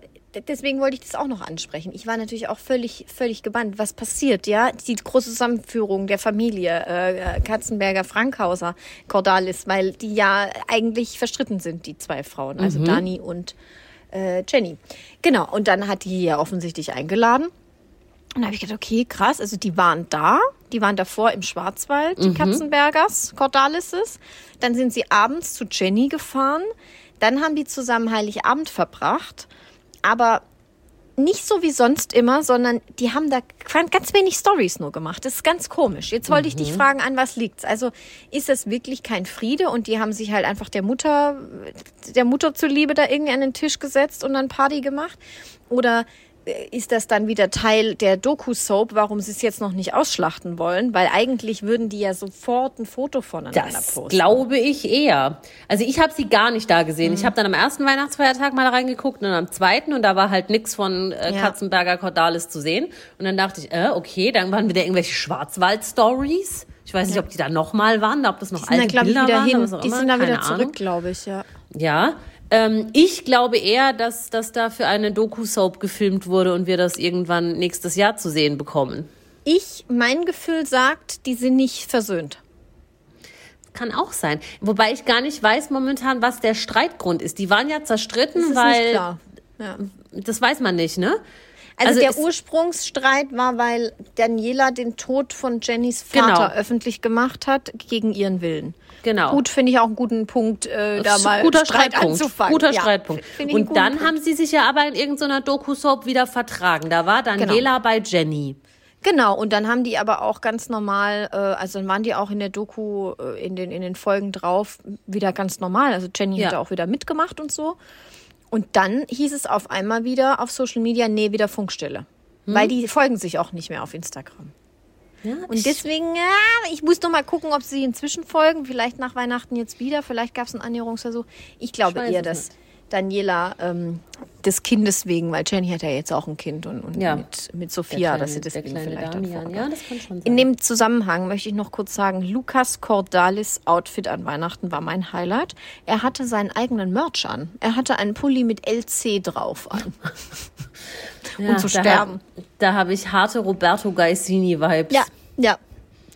deswegen wollte ich das auch noch ansprechen. Ich war natürlich auch völlig, völlig gebannt, was passiert, ja? Die große Zusammenführung der Familie äh, Katzenberger, Frankhauser, Cordalis, weil die ja eigentlich verstritten sind, die zwei Frauen, also Dani und äh, Jenny. Genau. Und dann hat die ja offensichtlich eingeladen. Und da habe ich gedacht, okay, krass, also die waren da, die waren davor im Schwarzwald, die Katzenbergers, Cordalises. Dann sind sie abends zu Jenny gefahren. Dann haben die zusammen Heiligabend verbracht. Aber nicht so wie sonst immer, sondern die haben da ganz wenig Stories nur gemacht. Das ist ganz komisch. Jetzt wollte ich dich fragen, an was liegt's? Also ist das wirklich kein Friede und die haben sich halt einfach der Mutter, der Mutter zuliebe da irgendwie an den Tisch gesetzt und dann Party gemacht? Oder ist das dann wieder Teil der Doku-Soap, warum sie es jetzt noch nicht ausschlachten wollen? Weil eigentlich würden die ja sofort ein Foto voneinander Das posten. glaube ich eher. Also ich habe sie gar nicht da gesehen. Mhm. Ich habe dann am ersten Weihnachtsfeiertag mal reingeguckt und am zweiten und da war halt nix von äh, Ja. Katzenberger Cordalis zu sehen. Und dann dachte ich, äh, okay, dann waren wieder irgendwelche Schwarzwald-Stories. Ich weiß nicht, ob die da nochmal waren, ob das noch die da, alte ich, Bilder wieder waren. hin. Die sind da wieder Keine zurück, glaube ich, ja. Ja. Ähm, ich glaube eher, dass das da für eine Doku-Soap gefilmt wurde und wir das irgendwann nächstes Jahr zu sehen bekommen. Ich, mein Gefühl sagt, die sind nicht versöhnt. Kann auch sein. Wobei ich gar nicht weiß momentan, was der Streitgrund ist. Die waren ja zerstritten, Das ist weil nicht klar. Ja. das weiß man nicht, ne? Also, Also der Ursprungsstreit war, weil Daniela den Tod von Jennys Vater Genau. öffentlich gemacht hat, gegen ihren Willen. Genau. Gut, finde ich auch einen guten Punkt, äh, da mal guter Streit Streitpunkt. anzufangen. Guter Ja, Streitpunkt. Und dann Punkt. haben sie sich ja aber in irgendeiner Doku-Soap wieder vertragen. Da war Daniela bei Jenny. Genau, und dann haben die aber auch ganz normal, äh, also dann waren die auch in der Doku, äh, in, den, in den Folgen drauf, wieder ganz normal. Also Jenny Ja. hat da auch wieder mitgemacht und so. Und dann hieß es auf einmal wieder auf Social Media, nee, wieder Funkstille. Hm? Weil die folgen sich auch nicht mehr auf Instagram. Ja, Und deswegen, ja, ich muss noch mal gucken, ob sie inzwischen folgen. Vielleicht nach Weihnachten jetzt wieder. Vielleicht gab es einen Annäherungsversuch. Ich glaube eher, dass Daniela ähm, des Kindes wegen, weil Jenny hat ja jetzt auch ein Kind und, und Ja. mit, mit Sophia, Der dass sie kleine- kleine vielleicht Damian. Ja, das kann schon sein. In dem Zusammenhang möchte ich noch kurz sagen, Lukas Cordalis Outfit an Weihnachten war mein Highlight. Er hatte seinen eigenen Merch an. Er hatte einen Pulli mit LC drauf an. Ja, und zu da sterben. hab- Da habe ich harte Roberto Gaisini-Vibes. Ja, ja.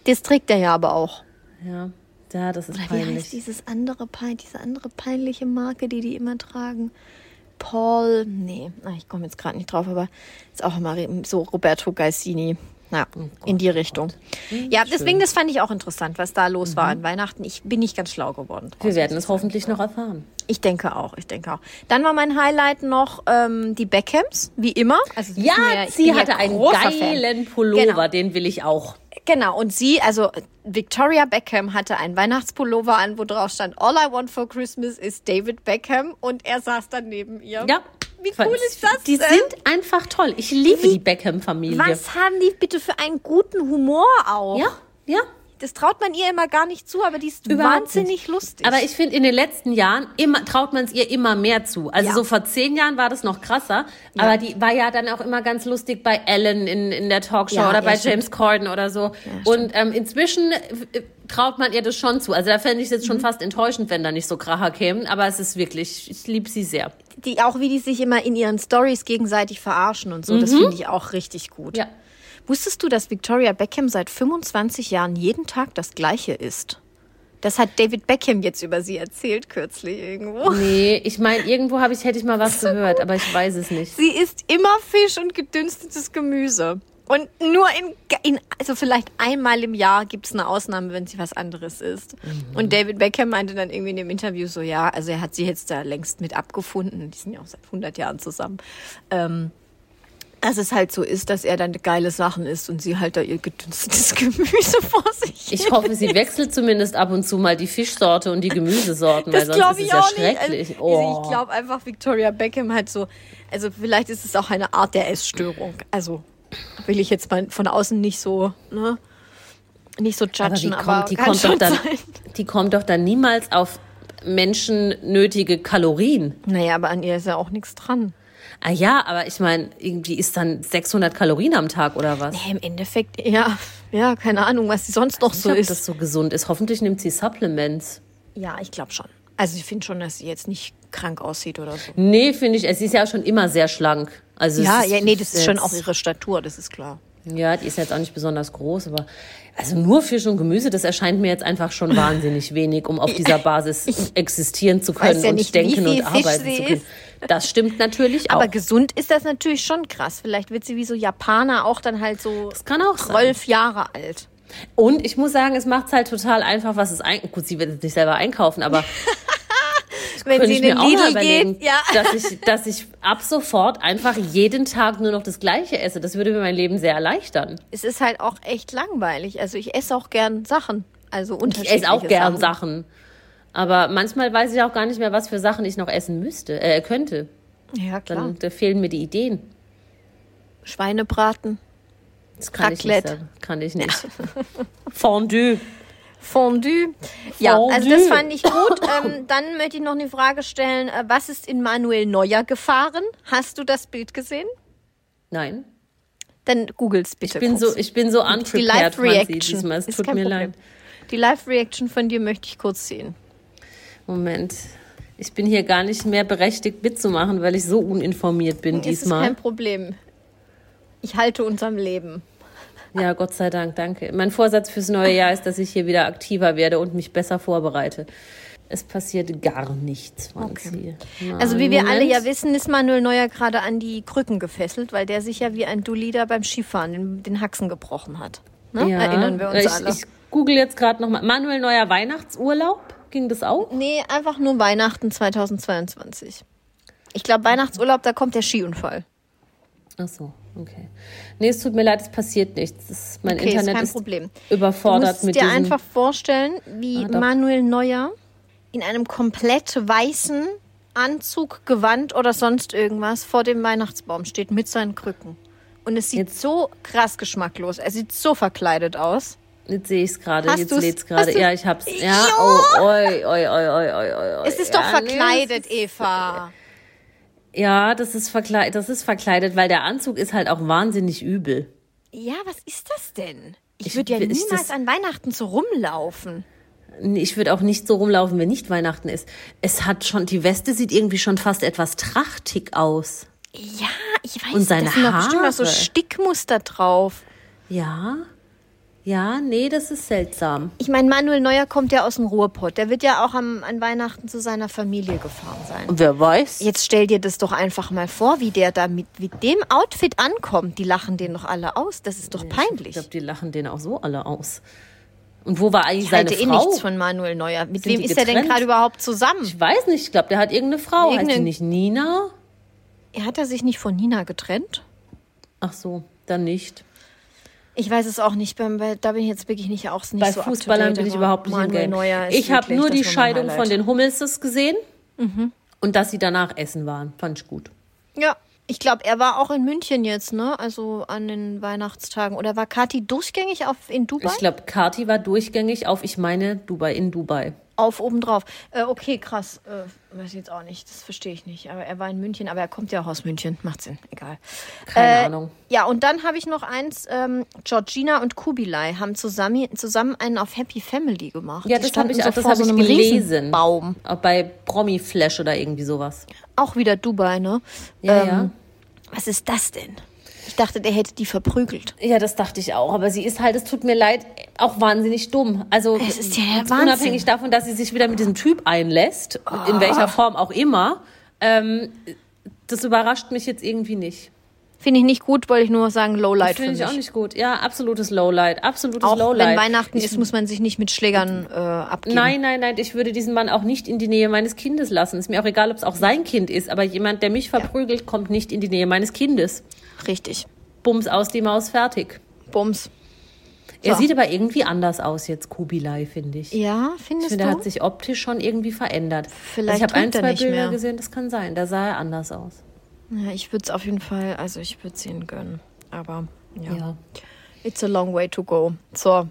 Das trägt er ja aber auch. ja. Ja, das ist Oder wie heißt peinlich. dieses andere diese andere peinliche Marke, die die immer tragen? Paul, nee, ah, ich komme jetzt gerade nicht drauf, aber ist auch immer so Roberto Gaisini. Ja, in die Richtung. ja, deswegen, das fand ich auch interessant, was da los war an Weihnachten. Ich bin nicht ganz schlau geworden. Wir werden es hoffentlich noch erfahren. ich denke auch, ich denke auch. Dann war mein Highlight noch ähm, die Beckhams, wie immer. Also Ja, ich sie hatte ja einen großer Fan. geilen Pullover, Genau. den will ich auch. Genau, und sie, also Victoria Beckham hatte einen Weihnachtspullover an, wo drauf stand, All I want for Christmas is David Beckham und er saß dann neben ihr. Ja. Wie cool ist das Die denn? sind einfach toll. Ich liebe die Beckham-Familie. Was haben die bitte für einen guten Humor auch? Ja, ja. Das traut man ihr immer gar nicht zu, aber die ist Überhaupt wahnsinnig lustig. Aber ich finde, in den letzten Jahren immer, traut man es ihr immer mehr zu. Also Ja. so vor zehn Jahren war das noch krasser. Aber die war ja dann auch immer ganz lustig bei Ellen in, in der Talkshow Ja, oder ja, bei stimmt. James Corden oder so. Und ähm, inzwischen äh, traut man ihr das schon zu. Also da fände ich es jetzt Mhm. schon fast enttäuschend, wenn da nicht so Kracher kämen. Aber es ist wirklich, ich liebe sie sehr. Die auch wie die sich immer in ihren Stories gegenseitig verarschen und so, das finde ich auch richtig gut. Ja. Wusstest du, dass Victoria Beckham seit 25 Jahren jeden Tag das Gleiche isst? Das hat David Beckham jetzt über sie erzählt kürzlich irgendwo. Nee, ich meine, irgendwo habe ich, hätte ich mal was gehört, aber ich weiß es nicht. Sie isst immer Fisch und gedünstetes Gemüse. Und nur in, in also vielleicht einmal im Jahr gibt es eine Ausnahme, wenn sie was anderes isst. Und David Beckham meinte dann irgendwie in dem Interview so, ja, also er hat sie jetzt da längst mit abgefunden. Die sind ja auch seit 100 Jahren zusammen. Ähm, dass es halt so ist, dass er dann geile Sachen isst und sie halt da ihr gedünstetes Gemüse vor sich Ich hoffe, sie wechselt zumindest ab und zu mal die Fischsorte und die Gemüsesorten, Das weil sonst ist es ja schrecklich. Also, oh. Ich glaube einfach, Victoria Beckham hat so, also vielleicht ist es auch eine Art der Essstörung. Also will ich jetzt mal von außen nicht so, ne, nicht so aber die judgen, aber, kommt, die, kann kommt doch dann, sein. die kommt doch dann niemals auf menschennötige Kalorien. Naja, aber an ihr ist ja auch nichts dran. Ah ja, aber ich meine, irgendwie ist dann 600 Kalorien am Tag oder was? Nee, Im Endeffekt, ja, ja, keine Ahnung, was sie sonst noch Ich so ob ist. das so gesund ist. Hoffentlich nimmt sie Supplements. ja, ich glaube schon. Also ich finde schon, dass sie jetzt nicht krank aussieht oder so. Nee, finde ich, es ist ja schon immer sehr schlank. Also es Ja, ja, nee, das ist schon auch ihre Statur, das ist klar. Ja, die ist jetzt auch nicht besonders groß, aber also nur Fisch und Gemüse, das erscheint mir jetzt einfach schon wahnsinnig wenig, um auf dieser Basis existieren zu können ja und nicht, denken und Fisch arbeiten sie zu können. Das stimmt natürlich auch. Aber gesund ist das natürlich schon krass. Vielleicht wird sie wie so Japaner auch dann halt so das kann auch zwölf Jahre alt. Und ich muss sagen, es macht es halt total einfach, was es ein. Gut, sie wird jetzt nicht selber einkaufen, aber Wenn könnte sie ich in den Lidl geht, ja. dass ich, dass ich ab sofort einfach jeden Tag nur noch das Gleiche esse. Das würde mir mein Leben sehr erleichtern. Es ist halt auch echt langweilig. Also ich esse auch gern Sachen. Also Ich unterschiedliche esse auch gern Sachen. Sachen. Aber manchmal weiß ich auch gar nicht mehr, was für Sachen ich noch essen müsste, äh, könnte. Ja, klar. Dann da fehlen mir die Ideen. Schweinebraten, Das kann ich Raclette. nicht sagen. Kann ich nicht. Fondue. Fondue. Ja, Fondue. also das fand ich gut. ähm, dann möchte ich noch eine Frage stellen. Äh, was ist in Manuel Neuer gefahren? Hast du das Bild gesehen? Nein. Dann googel's bitte Ich bin kurz. so, ich bin so Die unprepared, Franzi, Live-Reaction. Es Ist tut mir Problem. leid. Die Live-Reaction von dir möchte ich kurz sehen. Moment. Ich bin hier gar nicht mehr berechtigt mitzumachen, weil ich so uninformiert bin Es ist diesmal. kein Problem. Ich halte uns am Leben. Ja, Gott sei Dank, danke. Mein Vorsatz fürs neue Jahr ist, dass ich hier wieder aktiver werde und mich besser vorbereite. Es passiert gar nichts, Franzi. Na, Also wie wir alle Moment. ja wissen, ist Manuel Neuer gerade an die Krücken gefesselt, weil der sich ja wie ein Dulli da beim Skifahren den, den Haxen gebrochen hat. Ne? Ja, Erinnern wir uns ich, alle. Ich google jetzt gerade nochmal. Manuel Neuer Weihnachtsurlaub? Ging das auch? nee, einfach nur Weihnachten 2022. Ich glaube, Weihnachtsurlaub, da kommt der Skiunfall. Ach so, okay. Nee, es tut mir leid, es passiert nichts. Das, mein Okay, ist Internet kein ist Problem. Du überfordert musst mit dir diesem... einfach vorstellen, wie Ah. Manuel Neuer in einem komplett weißen Anzug, Gewand oder sonst irgendwas vor dem Weihnachtsbaum steht mit seinen Krücken. Und es sieht so krass geschmacklos. Er sieht so verkleidet aus. Jetzt sehe ich es gerade, jetzt lädt es gerade. Du- Ja, ich hab's. Ja, Ja. oh, oi, oi, oi, oi, oi, oi. Es ist ja, doch verkleidet, nee, Eva. Ja, das ist, verkleidet, das ist verkleidet, weil der Anzug ist halt auch wahnsinnig übel. Ja, was ist das denn? Ich Ich- würde ja niemals an Weihnachten so rumlaufen. Ich würde auch nicht so rumlaufen, wenn nicht Weihnachten ist. Es hat schon, die Weste sieht irgendwie schon fast etwas trachtig aus. Ja, ich weiß, Und seine da sind doch bestimmt noch so Haare. Stickmuster drauf. Ja? Ja, nee, das ist seltsam. Ich meine, Manuel Neuer kommt ja aus dem Ruhrpott. Der wird ja auch am, an Weihnachten zu seiner Familie gefahren sein. Und wer weiß? Jetzt stell dir das doch einfach mal vor, wie der da mit, mit dem Outfit ankommt. Die lachen den doch alle aus. Das ist doch Ich peinlich. glaube, die lachen den auch so alle aus. Und wo war eigentlich Ich seine halte eh Frau? nichts von Manuel Neuer. Mit Sind wem ist er denn gerade überhaupt zusammen? Ich weiß nicht, ich glaube, der hat irgendeine Frau. Heißt die nicht Nina? Hat er sich nicht von Nina getrennt? Ach so, dann nicht. Ich weiß es auch nicht. Beim, bei, da bin ich jetzt wirklich nicht auch nicht Bei so Fußballern bin ich überhaupt nicht im Game. Ich habe nur die Scheidung. Mhm. von den Hummelses gesehen und dass sie danach essen waren. Fand ich gut. Ja, Ich glaube, er war auch in München jetzt, ne? Also an den Weihnachtstagen. Oder war Kati durchgängig auf, in Dubai? Ich glaube, Kati war durchgängig auf, ich meine, Dubai, in Dubai. Auf obendrauf. Äh, okay, krass. Äh, weiß ich jetzt auch nicht. Das verstehe ich nicht. Aber er war in München, aber er kommt ja auch aus München. Macht Sinn. Egal. Keine Äh, Ahnung. Ja, und dann habe ich noch eins. Ähm, Georgina und Kubilai haben zusammen, zusammen einen auf Happy Family gemacht. Ja, das habe ich, so das hab so ich gelesen. Baum. Bei Promi Flash oder irgendwie sowas. Auch wieder Dubai, ne? Ja, ähm, ja. Was ist das denn? Ich dachte, der hätte die verprügelt. Ja, das dachte ich auch. Aber sie ist halt, es tut mir leid, auch wahnsinnig dumm. Also Es ist ja Wahnsinn. unabhängig davon, dass sie sich wieder mit diesem Typ einlässt, in Oh. welcher Form auch immer, ähm, das überrascht mich jetzt irgendwie nicht. Finde ich nicht gut, wollte ich nur sagen, Lowlight Finde mich. ich auch nicht gut. Ja, absolutes Lowlight. Absolutes Auch Lowlight. wenn Weihnachten ich, ist, muss man sich nicht mit Schlägern äh, abgeben. Nein, nein, nein, ich würde diesen Mann auch nicht in die Nähe meines Kindes lassen. Ist mir auch egal, ob es auch sein Kind ist, aber jemand, der mich verprügelt, kommt nicht in die Nähe meines Kindes. Richtig. Bums aus die Maus, fertig. Bums. Er So. sieht aber irgendwie anders aus jetzt, Kubilai, finde ich. Ja, Ich findest finde, er du? hat sich optisch schon irgendwie verändert. Vielleicht also ich habe ein, er zwei Bilder mehr. gesehen, das kann sein. Da sah er anders aus. ja, ich würde es auf jeden Fall, also ich würde es ihnen gönnen. Aber ja. Ja. it's a long way to go. So.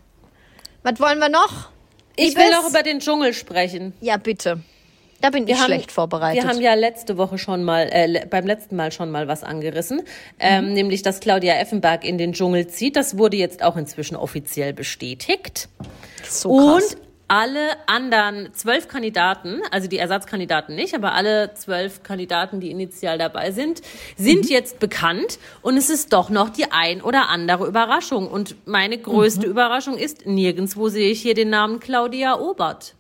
Was wollen wir noch? Ich Liebes? will noch über den Dschungel sprechen. Ja, bitte. Da bin ich schlecht vorbereitet. Wir haben ja letzte Woche schon mal, äh, beim letzten Mal schon mal was angerissen, ähm, Mhm. nämlich, dass Claudia Effenberg in den Dschungel zieht. Das wurde jetzt auch inzwischen offiziell bestätigt. so krass. Und alle anderen zwölf Kandidaten, also die Ersatzkandidaten nicht, aber alle zwölf Kandidaten, die initial dabei sind, sind Mhm. jetzt bekannt. Und es ist doch noch die ein oder andere Überraschung. Und meine größte Mhm. Überraschung ist, nirgendwo sehe ich hier den Namen Claudia Obert.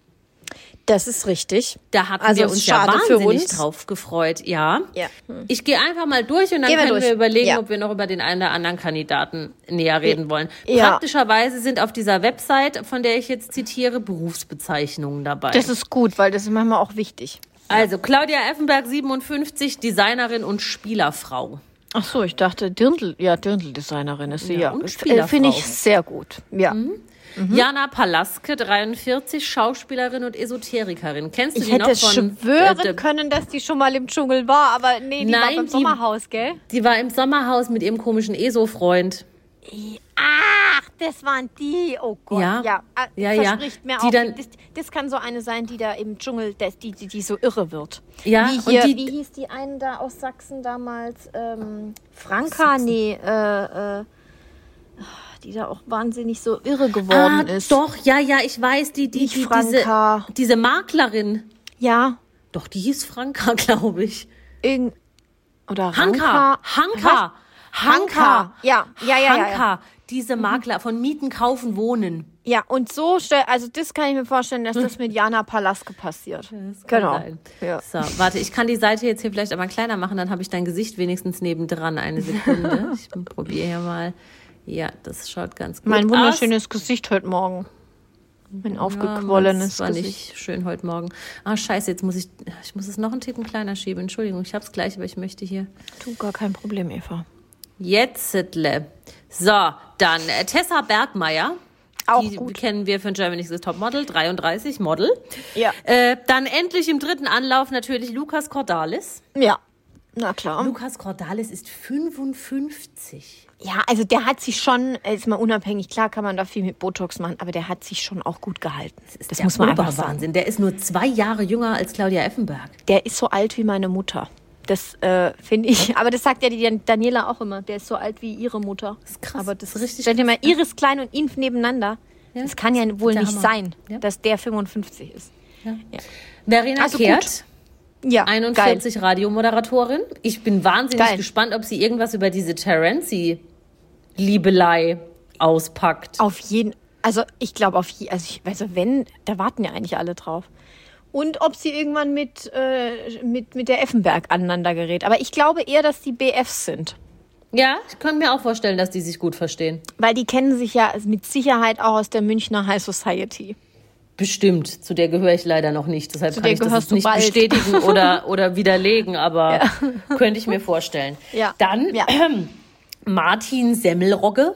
Das ist richtig. Da hatten Also wir uns ja wahnsinnig uns. drauf gefreut, ja. Ja. Ich gehe einfach mal durch und dann wir können wir durch. überlegen, Ja. ob wir noch über den einen oder anderen Kandidaten näher reden wollen. Ja. Praktischerweise sind auf dieser Website, von der ich jetzt zitiere, Berufsbezeichnungen dabei. Das ist gut, weil das ist manchmal auch wichtig. also Claudia Effenberg, 57, Designerin und Spielerfrau. Ach so, ich dachte Dirndl, ja, Dirndl-Designerin ist sie, Ja, ja. Äh. Finde ich sehr gut. Ja. Mhm. Jana Palaske, 43, Schauspielerin und Esoterikerin. Kennst du Ich die hätte noch von schwören äh, können, dass die schon mal im Dschungel war, aber nee, die war Nein, beim die- Sommerhaus, gell? Die war im Sommerhaus mit ihrem komischen ESO-Freund. Ach, das waren die. Oh Gott. Ja. Ja, Ah, Ja, ja. verspricht mir auch. dann- das, das kann so eine sein, die da im Dschungel, das, die, die, die so irre wird. Ja, wie, und hier, die- wie hieß die eine da aus Sachsen damals? Ähm, Franka? Nee, äh, äh, die da auch wahnsinnig so irre geworden ah, ist. Doch, ja, ja, ich weiß, die, die, die Franka. diese, diese Maklerin. Ja, Doch, die hieß Franka, glaube ich. irgend. Oder Hanka, Ranka. Hanka, Hanka. Ja, ja, ja, ja, ja. Diese Makler von Mieten, Kaufen, Wohnen. Ja, und so, stell- also das kann ich mir vorstellen, dass das mit Jana Palaske passiert. Genau. Ja. So, warte, ich kann die Seite jetzt hier vielleicht einmal kleiner machen, dann habe ich dein Gesicht wenigstens nebendran. Eine Sekunde. Ich probiere hier mal. Ja, das schaut ganz gut Mein aus. wunderschönes Gesicht heute Morgen. Mein Ja, aufgequollenes das war Gesicht. nicht schön heute Morgen. Ah, scheiße, jetzt muss ich, ich muss es noch einen Ticken kleiner schieben. Entschuldigung, ich habe es gleich, aber ich möchte hier. Du, gar kein Problem, Eva. Jetzt, Sitle. So, dann äh, Tessa Bergmeier. Auch die gut. kennen wir von Germany's Next Top Model, 33 Model. Ja. Äh, dann endlich im dritten Anlauf natürlich Lukas Cordalis. Ja, na klar. Lukas Cordalis ist 55. Ja, also der hat sich schon, äh, ist mal unabhängig, klar kann man da viel mit Botox machen, aber der hat sich schon auch gut gehalten. Das, Der muss man einfach. Oberwahnsinn. Der ist nur zwei Jahre jünger als Claudia Effenberg. Der ist so alt wie meine Mutter. Das äh, finde ich, aber das sagt ja die Dan- Daniela auch immer. Der ist so alt wie ihre Mutter. Das ist krass. Aber das Das ist richtig Stell dir mal? Iris Klein und ihn nebeneinander. Ja, Das kann ja wohl nicht Hammer. sein, Ja. dass der 55 ist. Verena Also Kehrt, Ja, 41 Radiomoderatorin. Ich bin wahnsinnig Geil. gespannt, ob sie irgendwas über diese Terenzi-Liebelei auspackt. Auf jeden, also ich glaube auf jeden, also, ich, also wenn, da warten ja eigentlich alle drauf. Und ob sie irgendwann mit, äh, mit, mit der Effenberg aneinander gerät. Aber ich glaube eher, dass die BFs sind. Ja, ich kann mir auch vorstellen, dass die sich gut verstehen. Weil die kennen sich ja mit Sicherheit auch aus der Münchner High Society. Bestimmt. Zu der gehöre ich leider noch nicht. Deshalb Zu kann ich das nicht bald. bestätigen oder, oder widerlegen, aber könnte ich mir vorstellen. Ja. Dann Ja. Martin Semmelrogge.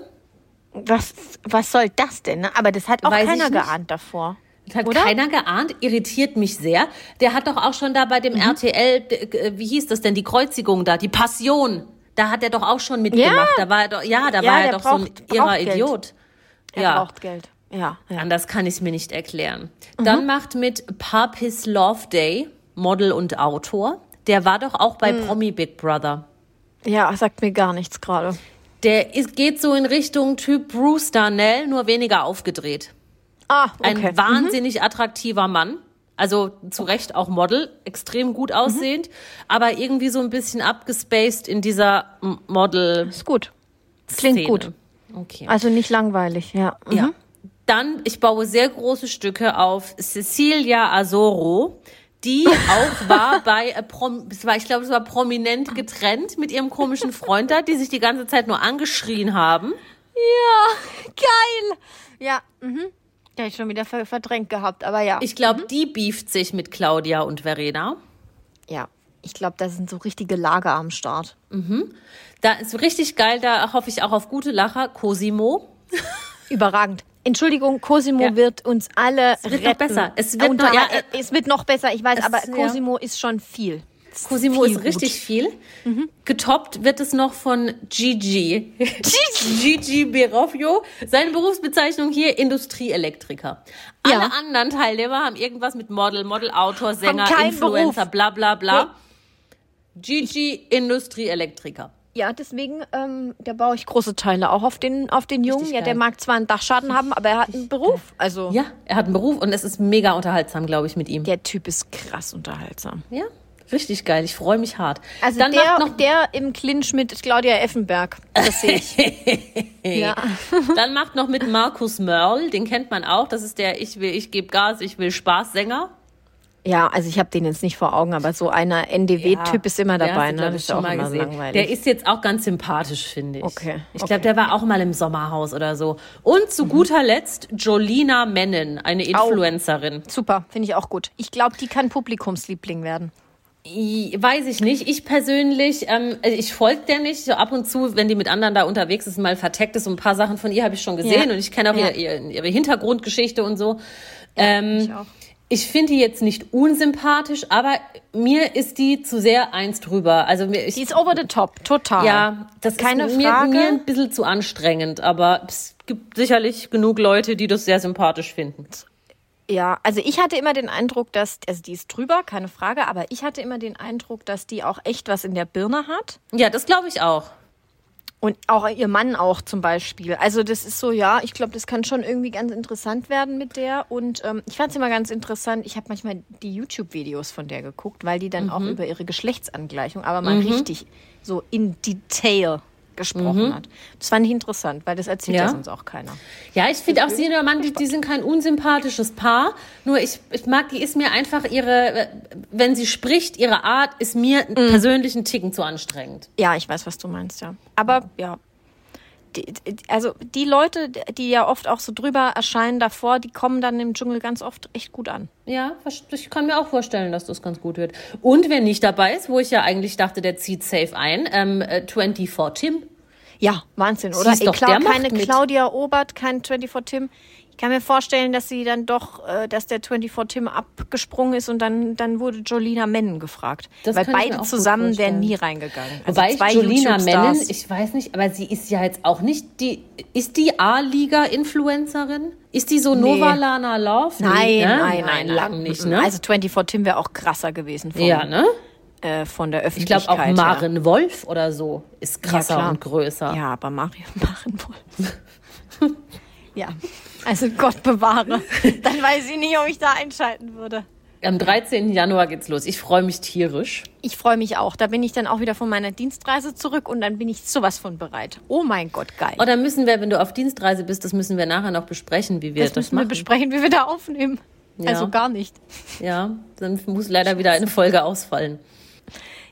Was, was soll das denn? ne? Aber das hat auch Weiß keiner geahnt davor. Das hat Oder? keiner geahnt, irritiert mich sehr. Der hat doch auch schon da bei dem RTL, d- äh, wie hieß das denn, die Kreuzigung da, die Passion. Da hat er doch auch schon mitgemacht. Da war er doch, ja, da Ja, war er doch so ein braucht- braucht irrer. Idiot. Er ja. braucht Geld. Ja, ja. Anders kann ich es mir nicht erklären. Mhm. Dann macht mit Papis Love Day, Model und Autor. Der war doch auch bei Mhm. Promi Big Brother. Ja, sagt mir gar nichts gerade. Der ist, geht so in Richtung Typ Bruce Darnell, nur weniger aufgedreht. Ah, Ein okay. wahnsinnig attraktiver Mann. Also zu Recht auch Model, extrem gut aussehend, aber irgendwie so ein bisschen abgespaced in dieser Model. Ist gut. Klingt Szene. gut. Okay. Also nicht langweilig, ja. Mhm. Ja. Dann, ich baue sehr große Stücke auf Cecilia Azoro, die auch war bei, äh, Prom es war, ich glaube, es war prominent getrennt mit ihrem komischen Freund da, die sich die ganze Zeit nur angeschrien haben. Geil! Ja, mhm. Ja, ich schon wieder ver verdrängt gehabt, aber ja. Ich glaube, die beeft sich mit Claudia und Verena. ja. Ich glaube, da sind so richtige Lager am Start. Da ist richtig geil, da hoffe ich auch auf gute Lacher. Cosimo. Überragend. Entschuldigung, Cosimo Ja. wird uns alle Es wird retten. noch besser. Es wird Und, noch- ja, es wird noch besser, ich weiß, es- aber ja. Cosimo ist schon viel. Cosimo ist richtig viel. Getoppt wird es noch von Gigi. Gigi Beroffio. Seine Berufsbezeichnung hier Industrieelektriker. Ja. Alle anderen Teilnehmer haben irgendwas mit Model, Modelautor, Sänger, Influencer, Beruf. bla bla bla. Gigi Industrieelektriker. Ja, deswegen, ähm, da baue ich große Teile auch auf den, auf den Jungen. Ja, geil. der mag zwar einen Dachschaden haben, aber er hat einen Beruf. Also, Ja, er hat einen Beruf und es ist mega unterhaltsam, glaube ich, mit ihm. der Typ ist krass unterhaltsam. Ja, richtig geil. Ich freue mich hart. Also Dann der, macht noch der im Clinch mit Claudia Effenberg. Das sehe ich. ja. Dann macht noch mit Markus Mörl, den kennt man auch. Das ist der Ich will, ich gebe Gas, ich will Spaß Sänger. ja, also ich habe den jetzt nicht vor Augen, aber so einer NDW-Typ ist immer dabei. Ne? Das ist auch schon mal immer gesehen. langweilig. Der ist jetzt auch ganz sympathisch, finde ich. Okay, Ich okay. glaube, der war auch mal im Sommerhaus oder so. Und zu guter Letzt Jolina Mennen, eine Influencerin. Super, finde ich auch gut. Ich glaube, die kann Publikumsliebling werden. Weiß ich nicht. Ich persönlich, ähm, also ich folge der nicht. So ab und zu, wenn die mit anderen da unterwegs ist, mal verteckt ist. So ein paar Sachen von ihr habe ich schon gesehen Ja. und ich kenne auch Ja. ihr, ihr, ihre Hintergrundgeschichte und so. Ähm, ich auch. Ich finde die jetzt nicht unsympathisch, aber mir ist die zu sehr eins drüber. Also mir, ich, Die ist over the top, total. ja, das Keine ist mir, Frage. mir ein bisschen zu anstrengend, aber es gibt sicherlich genug Leute, die das sehr sympathisch finden. Ja, also ich hatte immer den Eindruck, dass, also die ist drüber, keine Frage, aber ich hatte immer den Eindruck, dass die auch echt was in der Birne hat. Ja, das glaube ich auch. Und auch ihr Mann auch zum Beispiel. Also das ist so, ja, ich glaube, das kann schon irgendwie ganz interessant werden mit der. Und ähm, ich fand es immer ganz interessant. Ich habe manchmal die YouTube-Videos von der geguckt, weil die dann auch über ihre Geschlechtsangleichung, aber mal richtig so in Detail gesprochen hat. Das fand ich interessant, weil das erzählt ja, Ja. sonst auch keiner. Ja, ich finde auch sie und der Mann, die, die sind kein unsympathisches Paar. Nur ich, ich mag, die ist mir einfach ihre, wenn sie spricht, ihre Art ist mir Mhm. persönlich einen Ticken zu anstrengend. Ja, ich weiß, was du meinst, ja. Aber ja. Die, also die Leute, die ja oft auch so drüber erscheinen davor, die kommen dann im Dschungel ganz oft echt gut an. Ja, ich kann mir auch vorstellen, dass das ganz gut wird. Und wer nicht dabei ist, wo ich ja eigentlich dachte, der zieht safe ein, ähm, äh, 24 Tim. Ja, Wahnsinn, oder? Ey, doch, macht keine mit. Claudia Obert, kein 24 Tim. Ich kann mir vorstellen, dass sie dann doch, äh, dass der 24 Tim abgesprungen ist und dann, dann wurde Jolina Mennen gefragt. Das Weil ich beide zusammen wären nie reingegangen. Also Wobei zwei Jolina. Mennen, ich weiß nicht, aber sie ist ja jetzt auch nicht die, ist die A-Liga-Influencerin? Ist die so Nee. Nova Lana Love? Nein, Nee, ne? nein, nein, lang nicht, ne? Also 24 Tim wäre auch krasser gewesen von, ja, ne? äh, von der Ich Öffentlichkeit. glaube auch. Maren Wolf oder so ist krasser klar. und größer. Ja, aber Mario machen wohl. ja, also Gott bewahre. Dann weiß ich nicht, ob ich da einschalten würde. Am 13. Januar geht's los. Ich freue mich tierisch. Ich freue mich auch. Da bin ich dann auch wieder von meiner Dienstreise zurück und dann bin ich sowas von bereit. Oh mein Gott, geil. Oder müssen wir, wenn du auf Dienstreise bist, das müssen wir nachher noch besprechen, wie wir das das, müssen wir machen. besprechen, wie wir da aufnehmen. Ja. Also gar nicht. ja, dann muss leider wieder eine Folge ausfallen.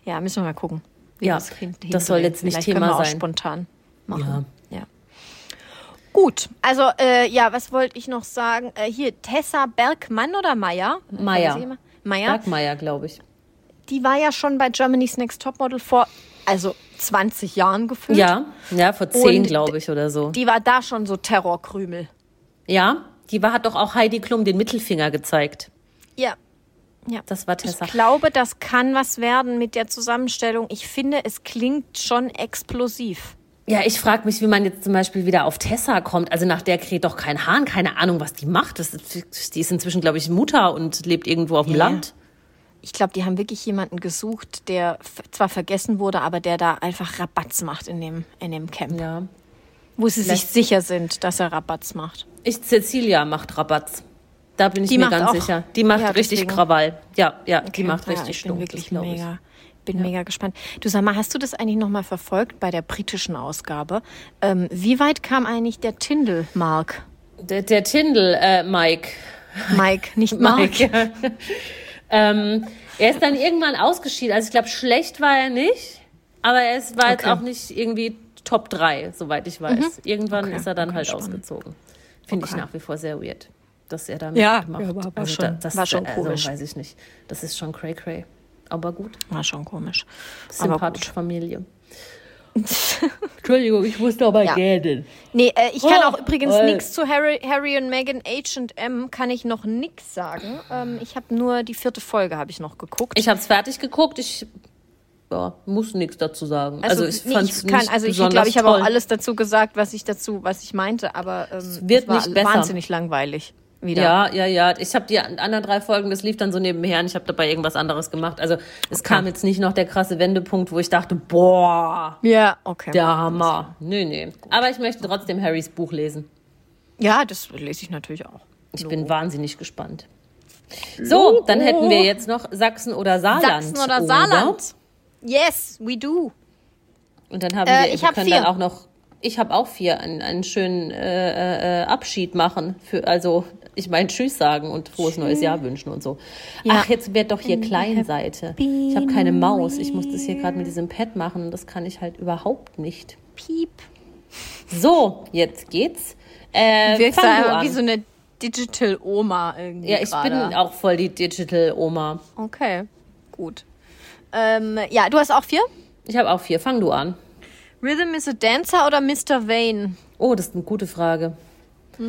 Ja, müssen wir mal gucken. Ja, wir hin- das soll jetzt nicht Vielleicht Thema können wir auch sein. spontan machen. Ja. Gut, also äh, ja, was wollte ich noch sagen? Äh, hier, Tessa Bergmann oder Meier? Meier. Meier, Bergmeier, glaube ich. die war ja schon bei Germany's Next Topmodel vor, also 20 Jahren gefühlt. Ja, ja, vor zehn, Und glaube ich, oder so. Die war da schon so Terrorkrümel. Ja, Die war, hat doch auch Heidi Klum den Mittelfinger gezeigt. Ja. Ja. Das war Tessa. Ich glaube, das kann was werden mit der Zusammenstellung. Ich finde, es klingt schon explosiv. Ja, ich frage mich, wie man jetzt zum Beispiel wieder auf Tessa kommt. Also nach der kräht doch kein Hahn, keine Ahnung, was die macht. Das ist, die ist inzwischen, glaube ich, Mutter und lebt irgendwo auf dem Ja. Land. Ich glaube, die haben wirklich jemanden gesucht, der zwar vergessen wurde, aber der da einfach Rabatz macht in dem, in dem Camp. Ja. Wo sie sich Vielleicht- sicher sind, dass er Rabatz macht. Ich, Cecilia macht Rabatz. Da bin ich Die mir macht ganz auch- sicher. Die macht Ja, richtig deswegen. Krawall. Ja, ja, die Okay. macht Ja, richtig ich bin wirklich ich. Bin mega gespannt. Du sag mal, hast du das eigentlich nochmal verfolgt bei der britischen Ausgabe? Ähm, wie weit kam eigentlich der Tindel-Mark? Der, der Tindel, äh, Mike. Mike, nicht Mark. Mike. ähm, er ist dann irgendwann ausgeschieden. Also ich glaube, schlecht war er nicht, aber er ist, war jetzt Okay. auch nicht irgendwie Top 3, soweit ich weiß. Irgendwann Okay, ist er dann okay, halt spannend. ausgezogen. Finde ich nach wie vor sehr weird, dass er da Ja, mitmacht. ja, war- also schon- da, das, war schon also, komisch. weiß ich nicht. Das ist schon cray cray. Aber gut, War schon komisch. Sympathische. Familie. Entschuldigung, ich musste aber Ja. gähnen. Nee, äh, ich kann Oh, auch übrigens äh. nichts zu Harry, Harry und Meghan H&M, kann ich noch nix sagen. Ähm, ich habe nur die vierte Folge habe ich noch geguckt. Ich habe es fertig geguckt. Ich ja, muss nichts dazu sagen. Also, ich nee, fand es kann, nicht also ich glaube, ich habe auch alles dazu gesagt, was ich dazu, was ich meinte, aber ähm, wird es war nicht besser. wahnsinnig langweilig. Wieder. Ja, ja, ja. Ich habe die an- anderen drei Folgen, das lief dann so nebenher und ich habe dabei irgendwas anderes gemacht. Also es kam jetzt nicht noch der krasse Wendepunkt, wo ich dachte, boah, Ja, okay. der Hammer. Nee, nee. Aber ich möchte trotzdem Harrys Buch lesen. Ja, das lese ich natürlich auch. Ich bin wahnsinnig gespannt. So, dann hätten wir jetzt noch Sachsen oder Saarland. Sachsen oder Saarland? Yes, we do. Und dann haben Äh, wir, ich wir hab können vier. dann auch noch, ich habe auch vier, einen, einen schönen äh, äh, Abschied machen. Für, also, ich meine, Tschüss sagen und frohes neues Jahr wünschen und so. Ja. Ach, jetzt wird doch hier Kleinseite. Ich habe keine Maus. Ich muss das hier gerade mit diesem Pad machen und das kann ich halt überhaupt nicht. Piep. So, jetzt geht's. Äh, Wirkst du einmal an. wie so eine Digital Oma irgendwie. ja, ich gerade. bin auch voll die Digital-Oma. Okay, gut. Ähm, ja, du hast auch vier? Ich habe auch vier. Fang du an. Rhythm is a Dancer oder Mr. Vane? Oh, das ist eine gute Frage.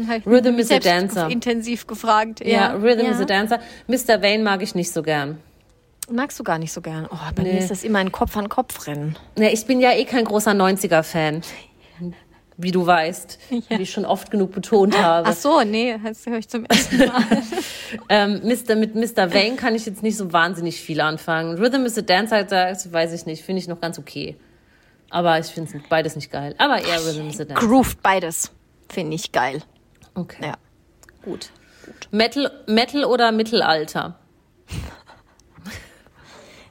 Hm, ich Rhythm is a Dancer. Intensiv gefragt. Ja, Ja, Rhythm ja. is a Dancer. Mr. Vane mag ich nicht so gern. Magst du gar nicht so gern. Oh, bei Nee. mir ist das immer ein Kopf an Kopf rennen. Ja, ich bin ja eh kein großer 90er-Fan. Wie du weißt, wie ich schon oft genug betont habe. Ach so, nee, das höre ich zum ersten Mal. Ähm, Mr., mit Mr. Vane kann ich jetzt nicht so wahnsinnig viel anfangen. Rhythm is a Dancer, das weiß ich nicht, finde ich noch ganz okay. Aber ich finde es beides nicht geil. Aber eher Rhythm is a Dancer. Grooved beides. Finde ich geil. Okay, Ja. gut. Metal, Metal oder Mittelalter?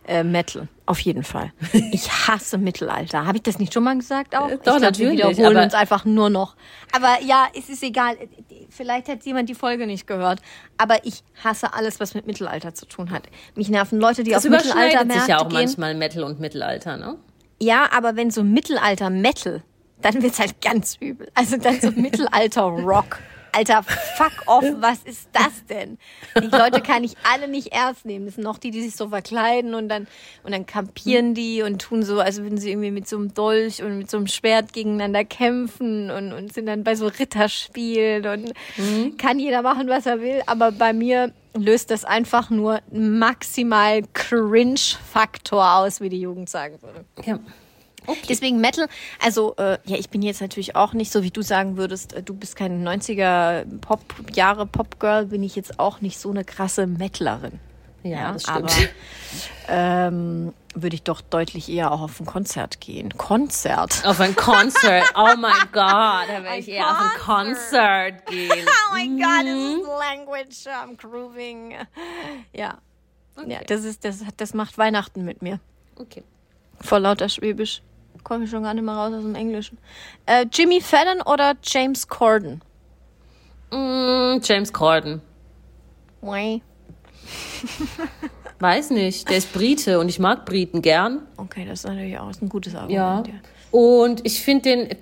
Äh, Metal, auf jeden Fall. Ich hasse Mittelalter. Habe ich das nicht schon mal gesagt auch? Äh, ich doch, glaub, natürlich, Wir wiederholen aber- uns einfach nur noch. Aber ja, es ist egal. Vielleicht hat jemand die Folge nicht gehört. Aber ich hasse alles, was mit Mittelalter zu tun hat. Mich nerven Leute, die Das auf Mittelalter überschneidet sich ja auch gehen. manchmal Metal und Mittelalter, ne? Ja, aber wenn so Mittelalter Metal, dann wird's halt ganz übel. Also dann so Mittelalter Rock. Alter, fuck off, was ist das denn? Die Leute kann ich alle nicht ernst nehmen. Das sind noch die, die sich so verkleiden und dann, und dann kampieren die und tun so, als würden sie irgendwie mit so einem Dolch und mit so einem Schwert gegeneinander kämpfen und, und sind dann bei so Ritterspielen und kann jeder machen, was er will. Aber bei mir löst das einfach nur maximal Cringe-Faktor aus, wie die Jugend sagen würde. Ja. Deswegen Metal, also äh, ja, ich bin jetzt natürlich auch nicht so, wie du sagen würdest, äh, du bist keine 90er Pop-Jahre Pop-Girl, bin ich jetzt auch nicht so eine krasse Metalerin. Ja, das stimmt. aber ähm, würde ich doch deutlich eher auch auf ein Konzert gehen. Konzert. Auf ein Konzert. Oh mein Gott, da werde ich eher auf ein Konzert gehen. Oh my God, this is language, I'm grooving. Ja, ja das, ist, das, das macht Weihnachten mit mir. Okay. Vor lauter Schwäbisch. Komme ich schon gar nicht mehr raus aus dem Englischen. Äh, Jimmy Fallon oder James Corden? Mm, James Corden. Why? Weiß nicht, der ist Brite und ich mag Briten gern. Okay, das ist natürlich auch ein gutes Ja. Argument. Ja. Und ich finde den äh,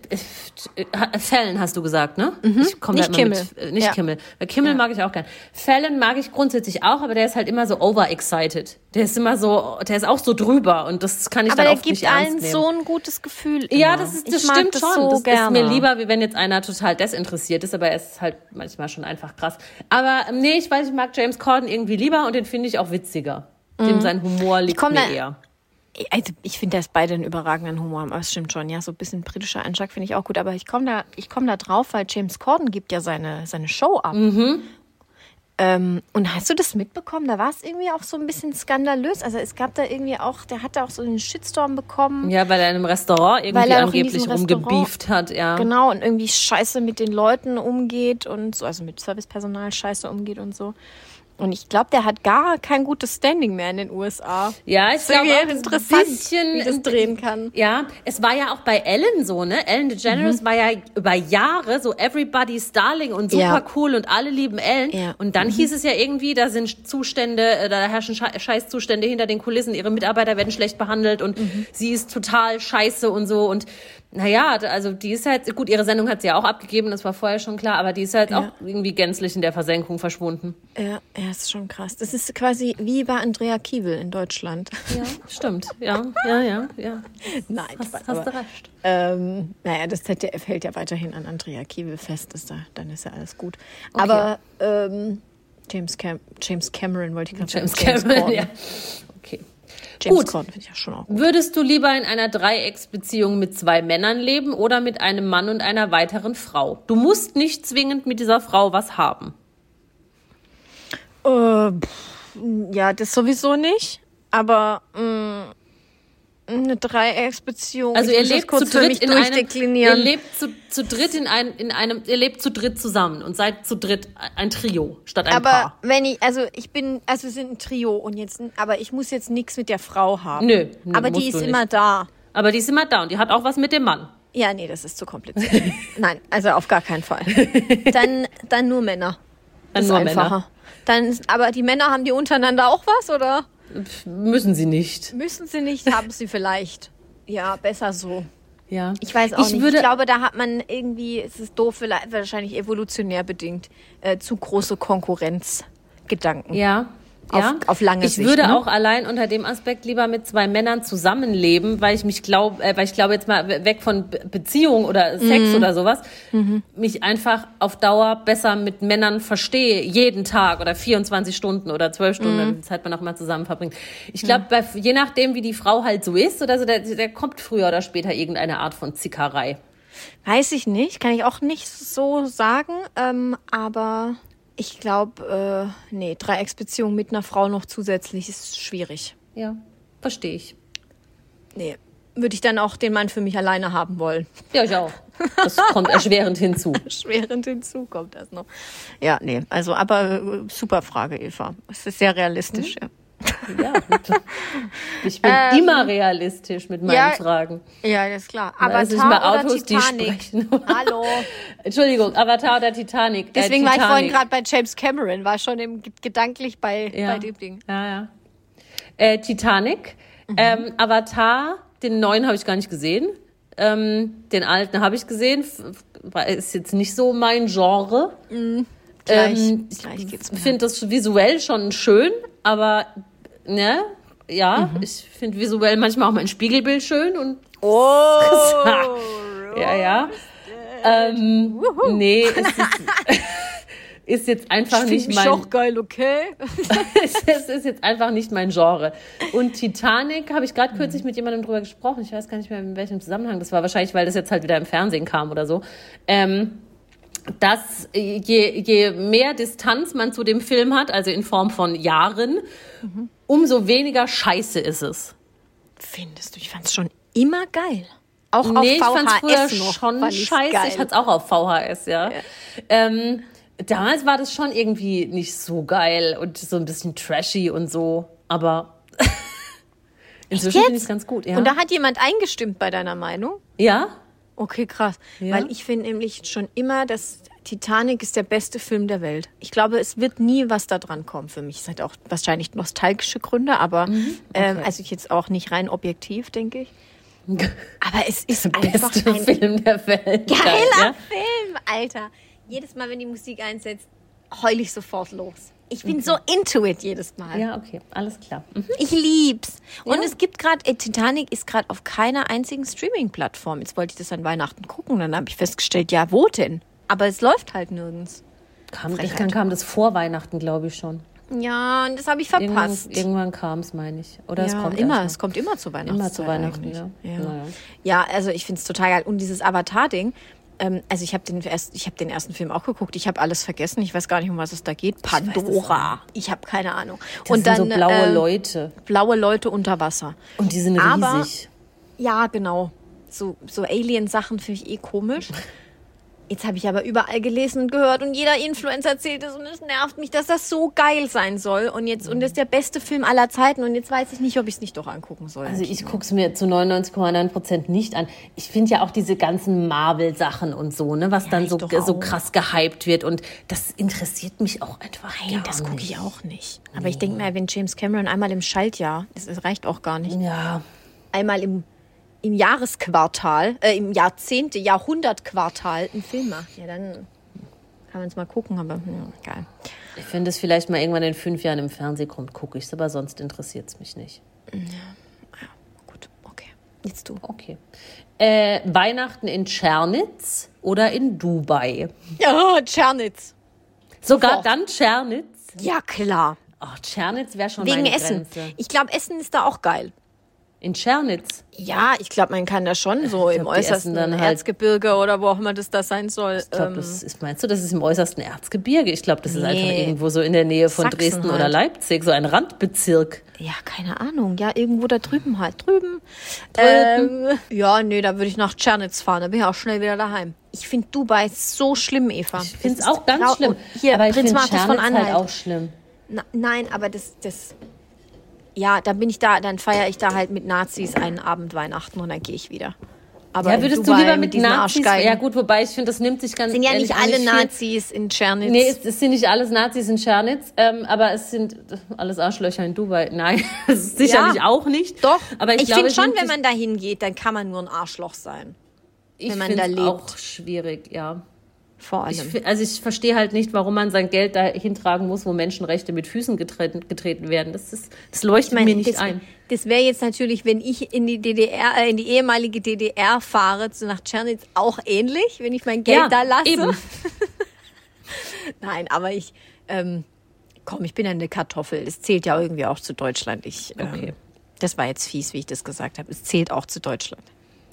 äh, Fallon hast du gesagt, ne? Ich komm Nicht Kimmel. Mit, äh, nicht Ja. Kimmel. Weil Kimmel mag ich auch gern. Fallon mag ich grundsätzlich auch, aber der ist halt immer so overexcited. Der ist immer so, der ist auch so drüber und das kann ich Aber dann der oft gibt nicht ernst allen nehmen. so ein gutes Gefühl. Ja, immer. das, ist, Ich das mag stimmt das schon. So das gerne. ist mir lieber, wie wenn jetzt einer total desinteressiert ist, aber er ist halt manchmal schon einfach krass. Aber ähm, nee, ich weiß, ich mag James Corden irgendwie lieber und den finde ich auch witziger. Dem sein Humor liegt komm mir eher. Also ich finde, dass beide einen überragenden Humor haben. Aber es stimmt schon, ja, so ein bisschen britischer Einschlag finde ich auch gut. Aber ich komme da, ich komme da drauf, weil James Corden gibt ja seine, seine Show ab. Mhm. Ähm, und hast du das mitbekommen? Da war es irgendwie auch so ein bisschen skandalös. Also es gab da irgendwie auch, der hatte auch so einen Shitstorm bekommen. Ja, weil er in einem Restaurant irgendwie angeblich rumgebieft hat, ja. Genau, und irgendwie scheiße mit den Leuten umgeht und so, also mit Servicepersonal scheiße umgeht und so. Und ich glaube, der hat gar kein gutes Standing mehr in den USA. Ja, ich glaube auch, das ist ein bisschen- wie das drehen kann. Ja, es war ja auch bei Ellen so, ne? Ellen DeGeneres war ja über Jahre so everybody's darling und super Mhm. Ja. cool und alle lieben Ellen. Ja. Mhm. Und dann hieß es ja irgendwie, da sind Zustände, äh, da herrschen Sche- Scheißzustände hinter den Kulissen, ihre Mitarbeiter werden schlecht behandelt und Mhm. sie ist total scheiße und so. Und naja, also die ist halt, gut, ihre Sendung hat sie ja auch abgegeben, das war vorher schon klar, aber die ist halt Ja. auch irgendwie gänzlich in der Versenkung verschwunden. Ja, ja, ist schon krass. Das ist quasi wie bei Andrea Kiewel in Deutschland. Ja, stimmt. Ja, ja, ja, ja. Nein, Hast, aber, hast du recht. ähm, naja, das ZDF hält ja weiterhin an Andrea Kiewel fest, ist da, dann ist ja alles gut. Aber ähm, James, Cam James Cameron wollte ich gerade James sagen. Cameron, Corden. ja. James Gut. Corden finde ich ja schon auch gut. Würdest du lieber in einer Dreiecksbeziehung mit zwei Männern leben oder mit einem Mann und einer weiteren Frau? Du musst nicht zwingend mit dieser Frau was haben. Äh, pff, ja, das sowieso nicht. Aber mh, eine Dreiecksbeziehung. Also ihr lebt zu dritt in einem, ihr lebt zu, zu dritt in, ein, in einem, ihr lebt zu dritt zusammen und seid zu dritt ein Trio statt ein aber Paar. wenn ich, also ich bin, also wir sind ein Trio und jetzt, aber ich muss jetzt nichts mit der Frau haben. Nö, nö, aber die ist du immer nicht. da. Aber die ist immer da und die hat auch was mit dem Mann. Ja, nee, das ist zu kompliziert. Nein, also auf gar keinen Fall. Dann, dann nur Männer. Dann Das nur ist einfacher. Dann, ist- aber die Männer haben die untereinander auch was, oder? Müssen sie nicht. Müssen sie nicht, haben sie vielleicht. Ja, besser so. Ja. Ich weiß auch Ich nicht. würde- ich glaube, da hat man irgendwie, es ist doof, vielleicht- wahrscheinlich evolutionär bedingt, äh, zu große Konkurrenzgedanken. Ja. Auf- ja. auf lange ich Sicht, würde ne? auch allein unter dem Aspekt lieber mit zwei Männern zusammenleben, weil ich mich glaube, äh, weil ich glaube jetzt mal we- weg von Be Beziehung oder Mhm. Sex oder sowas, mich einfach auf Dauer besser mit Männern verstehe, jeden Tag oder 24 Stunden oder 12 Stunden, Mhm. die Zeit man auch mal zusammen verbringt. Ich glaube, bei je nachdem, wie die Frau halt so ist oder so, der, der kommt früher oder später irgendeine Art von Zickerei. Weiß ich nicht, kann ich auch nicht so sagen, ähm, aber ich glaube, äh, nee, Dreiecksbeziehung mit einer Frau noch zusätzlich ist schwierig. Ja, verstehe ich. Nee, würde ich dann auch den Mann für mich alleine haben wollen. Ja, ich auch. Das kommt erschwerend hinzu. Schwerend hinzu kommt das noch. Ja, nee, also aber äh, super Frage, Eva. Es ist sehr realistisch, ja. Ja, ich bin immer realistisch mit meinen Ähm, ja, Fragen. Ja, das ist klar. Aber Avatar mal oder Autos, Titanic? Hallo. Entschuldigung, Avatar oder Titanic? Deswegen äh, war ich vorhin Titanic. gerade bei James Cameron, war schon im, gedanklich bei, ja. bei dem Ding. Ja, ja. Äh, Titanic, Mhm. ähm, Avatar, den neuen habe ich gar nicht gesehen. Ähm, den alten habe ich gesehen. Ist jetzt nicht so mein Genre. Gleich, Ähm, gleich. Ich finde das visuell schon schön, aber ne, ja, Mhm. ich finde visuell manchmal auch mein Spiegelbild schön und Oh! ja, ja. Ähm, nee, ist, jetzt- ist jetzt einfach Find nicht mein auch geil, okay? es ist jetzt einfach nicht mein Genre. Und Titanic habe ich gerade kürzlich mit jemandem drüber gesprochen. Ich weiß gar nicht mehr, in welchem Zusammenhang. Das war wahrscheinlich, weil das jetzt halt wieder im Fernsehen kam oder so. Ähm, dass je, je mehr Distanz man zu dem Film hat, also in Form von Jahren, umso weniger scheiße ist es. Findest du? Ich fand's schon immer geil. Auch nee, auf ich VHS fand's früher noch, schon fand scheiße. Geil. Ich hatte es auch auf VHS, ja. Ähm, damals war das schon irgendwie nicht so geil und so ein bisschen trashy und so, aber inzwischen finde ich es ganz gut. Ja. Und da hat jemand eingestimmt bei deiner Meinung? ja? Okay, krass. Ja? Weil ich finde nämlich schon immer, dass Titanic ist der beste Film der Welt. Ich glaube, es wird nie was da dran kommen für mich. Es hat auch wahrscheinlich nostalgische Gründe, aber Mhm. ähm, also ich jetzt auch nicht rein objektiv, denke ich. Aber es ist Der einfach beste ein Film der Welt. geiler ja? Film, Alter. Jedes Mal, wenn die Musik einsetzt, heul ich sofort los. Ich bin so into it jedes Mal. Ja, okay, alles klar. Mhm. Ich lieb's. Und Ja. es gibt gerade, äh, Titanic ist gerade auf keiner einzigen Streaming-Plattform. Jetzt wollte ich das an Weihnachten gucken, dann habe ich festgestellt, ja, wo denn? Aber es läuft halt nirgends. Kam, ich dann kam das vor Weihnachten, glaube ich schon. Ja, und das habe ich Irgendwann, verpasst. irgendwann kam es, meine ich. Oder es ja, kommt immer, es kommt immer zu Weihnachten. Immer zu Weihnachten, ja. Ja, ja also ich finde es total geil. Und dieses Avatar-Ding, ähm, also ich habe den, erst- ich hab den ersten Film auch geguckt. Ich habe alles vergessen. Ich weiß gar nicht, um was es da geht. Pandora. Ich habe keine Ahnung. Das und sind dann so blaue ähm, Leute. blaue Leute unter Wasser. Und die sind aber- riesig. Ja, genau. So, so Alien-Sachen finde ich eh komisch. Jetzt habe ich aber überall gelesen und gehört und jeder Influencer erzählt es und es nervt mich, dass das so geil sein soll. Und jetzt, und das ist der beste Film aller Zeiten und jetzt weiß ich nicht, ob ich es nicht doch angucken soll. Also ich gucke es mir zu 99,9 Prozent nicht an. Ich finde ja auch diese ganzen Marvel-Sachen und so, ne, was dann ich so, so krass gehypt wird. Und das interessiert mich auch einfach Nein, das gucke ich auch nicht. Aber ich denke mir, wenn James Cameron einmal im Schaltjahr, das, das reicht auch gar nicht, Ja, einmal im, im Jahresquartal, äh, im Jahrzehnte, Jahrhundertquartal einen Film macht, ja, dann kann man es mal gucken, aber ja, geil. ich finde es vielleicht mal irgendwann in fünf Jahren im Fernsehen kommt, gucke ich es, aber sonst interessiert es mich nicht. Gut, okay. Jetzt du. Okay. Äh, Weihnachten in Tschernitz oder in Dubai? Ja, Tschernitz. Sogar Sofort. dann Tschernitz? Ja, klar. Ach, Tschernitz wäre schon Wegen Essen. Grenze. Ich glaube, Essen ist da auch geil. In Tschernitz? Ja, ich glaube, man kann da schon so im äußersten dann halt- Erzgebirge oder wo auch immer das da sein soll. Ich glaube, ähm, das ist, meinst du, das ist im äußersten Erzgebirge? Ich glaube, das ist Nee. einfach irgendwo so in der Nähe von Sachsen Dresden oder halt. Leipzig, so ein Randbezirk. ja, keine Ahnung. Ja, irgendwo da drüben halt. Drüben. Ähm, ja, nee, da würde ich nach Tschernitz fahren. Da bin ich auch schnell wieder daheim. Ich finde Dubai so schlimm, Eva. Ich finde es auch ist ganz schlimm. Hier, aber ich Prinz Markus von Anhalt. halt auch schlimm. Na, nein, aber das, das, ja, dann bin ich da, dann feiere ich da halt mit Nazis einen Abend Weihnachten und dann gehe ich wieder. Aber Ja, würdest Dubai du lieber mit diesen Nazis? Ja gut, wobei ich finde, das nimmt sich ganz sind ja nicht alle viel. Nazis in Tschernitz. Nee, es, es sind nicht alles Nazis in Tschernitz, ähm, aber es sind alles Arschlöcher in Dubai. Nein, sicherlich Ja. auch nicht. Doch, aber ich, ich, finde schon, wenn man da hingeht, dann kann man nur ein Arschloch sein. ich wenn man da lebt. auch schwierig, ja. Vor allem. Ich, also ich verstehe halt nicht, warum man sein Geld dahin tragen muss, wo Menschenrechte mit Füßen getreten, getreten werden. Das, ist, das leuchtet meine, mir nicht das, ein. das wäre jetzt natürlich, wenn ich in die DDR, äh, in die ehemalige DDR fahre, zu nach Tschernitz auch ähnlich, wenn ich mein Geld Ja, da lasse. Nein, aber ich, ähm, komm, ich bin ja eine Kartoffel. Es zählt ja irgendwie auch zu Deutschland. Ich, ähm, Okay. Das war jetzt fies, wie ich das gesagt habe. Es zählt auch zu Deutschland.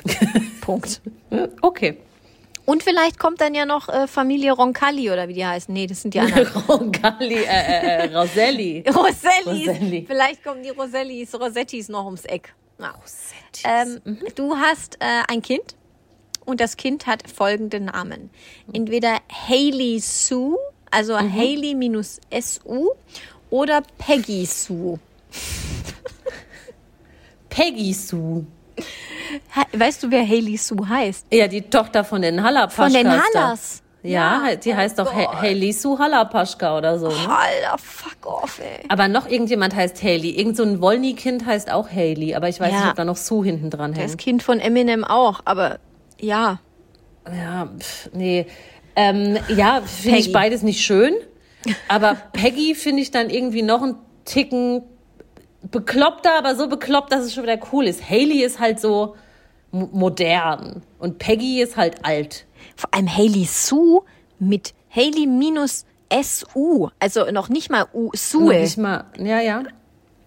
Punkt. Okay. Und vielleicht kommt dann ja noch äh, Familie Roncalli oder wie die heißen. Nee, das sind die anderen. Roncalli, äh, äh, äh, Roselli. Rosellis. Roselli. Vielleicht kommen die Rosellis, Rosettis noch ums Eck. Na. Ähm, Du hast äh, ein Kind und das Kind hat folgende Namen. Entweder Hailey Sue, also Mhm. Hailey minus SU oder Peggy Sue. Peggy Sue. Weißt du, wer Hailey Sue heißt? Ja, die Tochter von den Hallapaschkas. Von den. Hallas. Ja, die heißt doch Gott. ha Hailey Sue Hallapaschka oder so. Ne? Alter, fuck off, ey. Aber noch irgendjemand heißt Hailey. Irgend so ein Wollny-Kind heißt auch Hailey. Aber ich weiß Ja. nicht, ob da noch Sue hinten dran Das hängt. Kind von Eminem auch, aber ja. Ja, pff, nee. Ähm, ja, finde ich beides nicht schön. Aber Peggy finde ich dann irgendwie noch einen Ticken bekloppter, aber so bekloppt, dass es schon wieder cool ist. Hailey ist halt so mo- modern und Peggy ist halt alt. Vor allem Hailey Sue mit Hailey minus SU. Also noch nicht mal U, Noch Sue. nicht mal, ja, ja.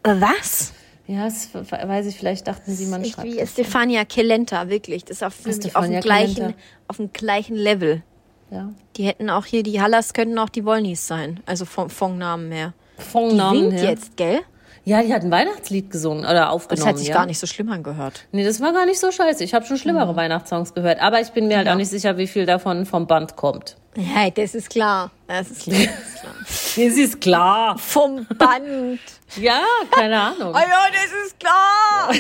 Was? Ja, das weiß ich, vielleicht dachten sie, man schreibt. wie Stefania Kelenta, wirklich. Das ist auf, auf, dem gleichen, auf dem gleichen Level. Ja. Die hätten auch hier, die Hallas könnten auch die Wollnys sein. Also vom, vom Namen her. Von Die Namen singt her. jetzt, gell? Ja, die hat ein Weihnachtslied gesungen oder Das aufgenommen. hat sich ja. gar nicht so schlimm angehört. Nee, das war gar nicht so scheiße. Ich habe schon schlimmere Weihnachtssongs gehört. Aber ich bin mir halt Ja. auch nicht sicher, wie viel davon vom Band kommt. Ja, das ist klar. Das ist klar. Das ist klar. Das. Vom Band. Ja, keine Ahnung. Ah ja, das ist klar.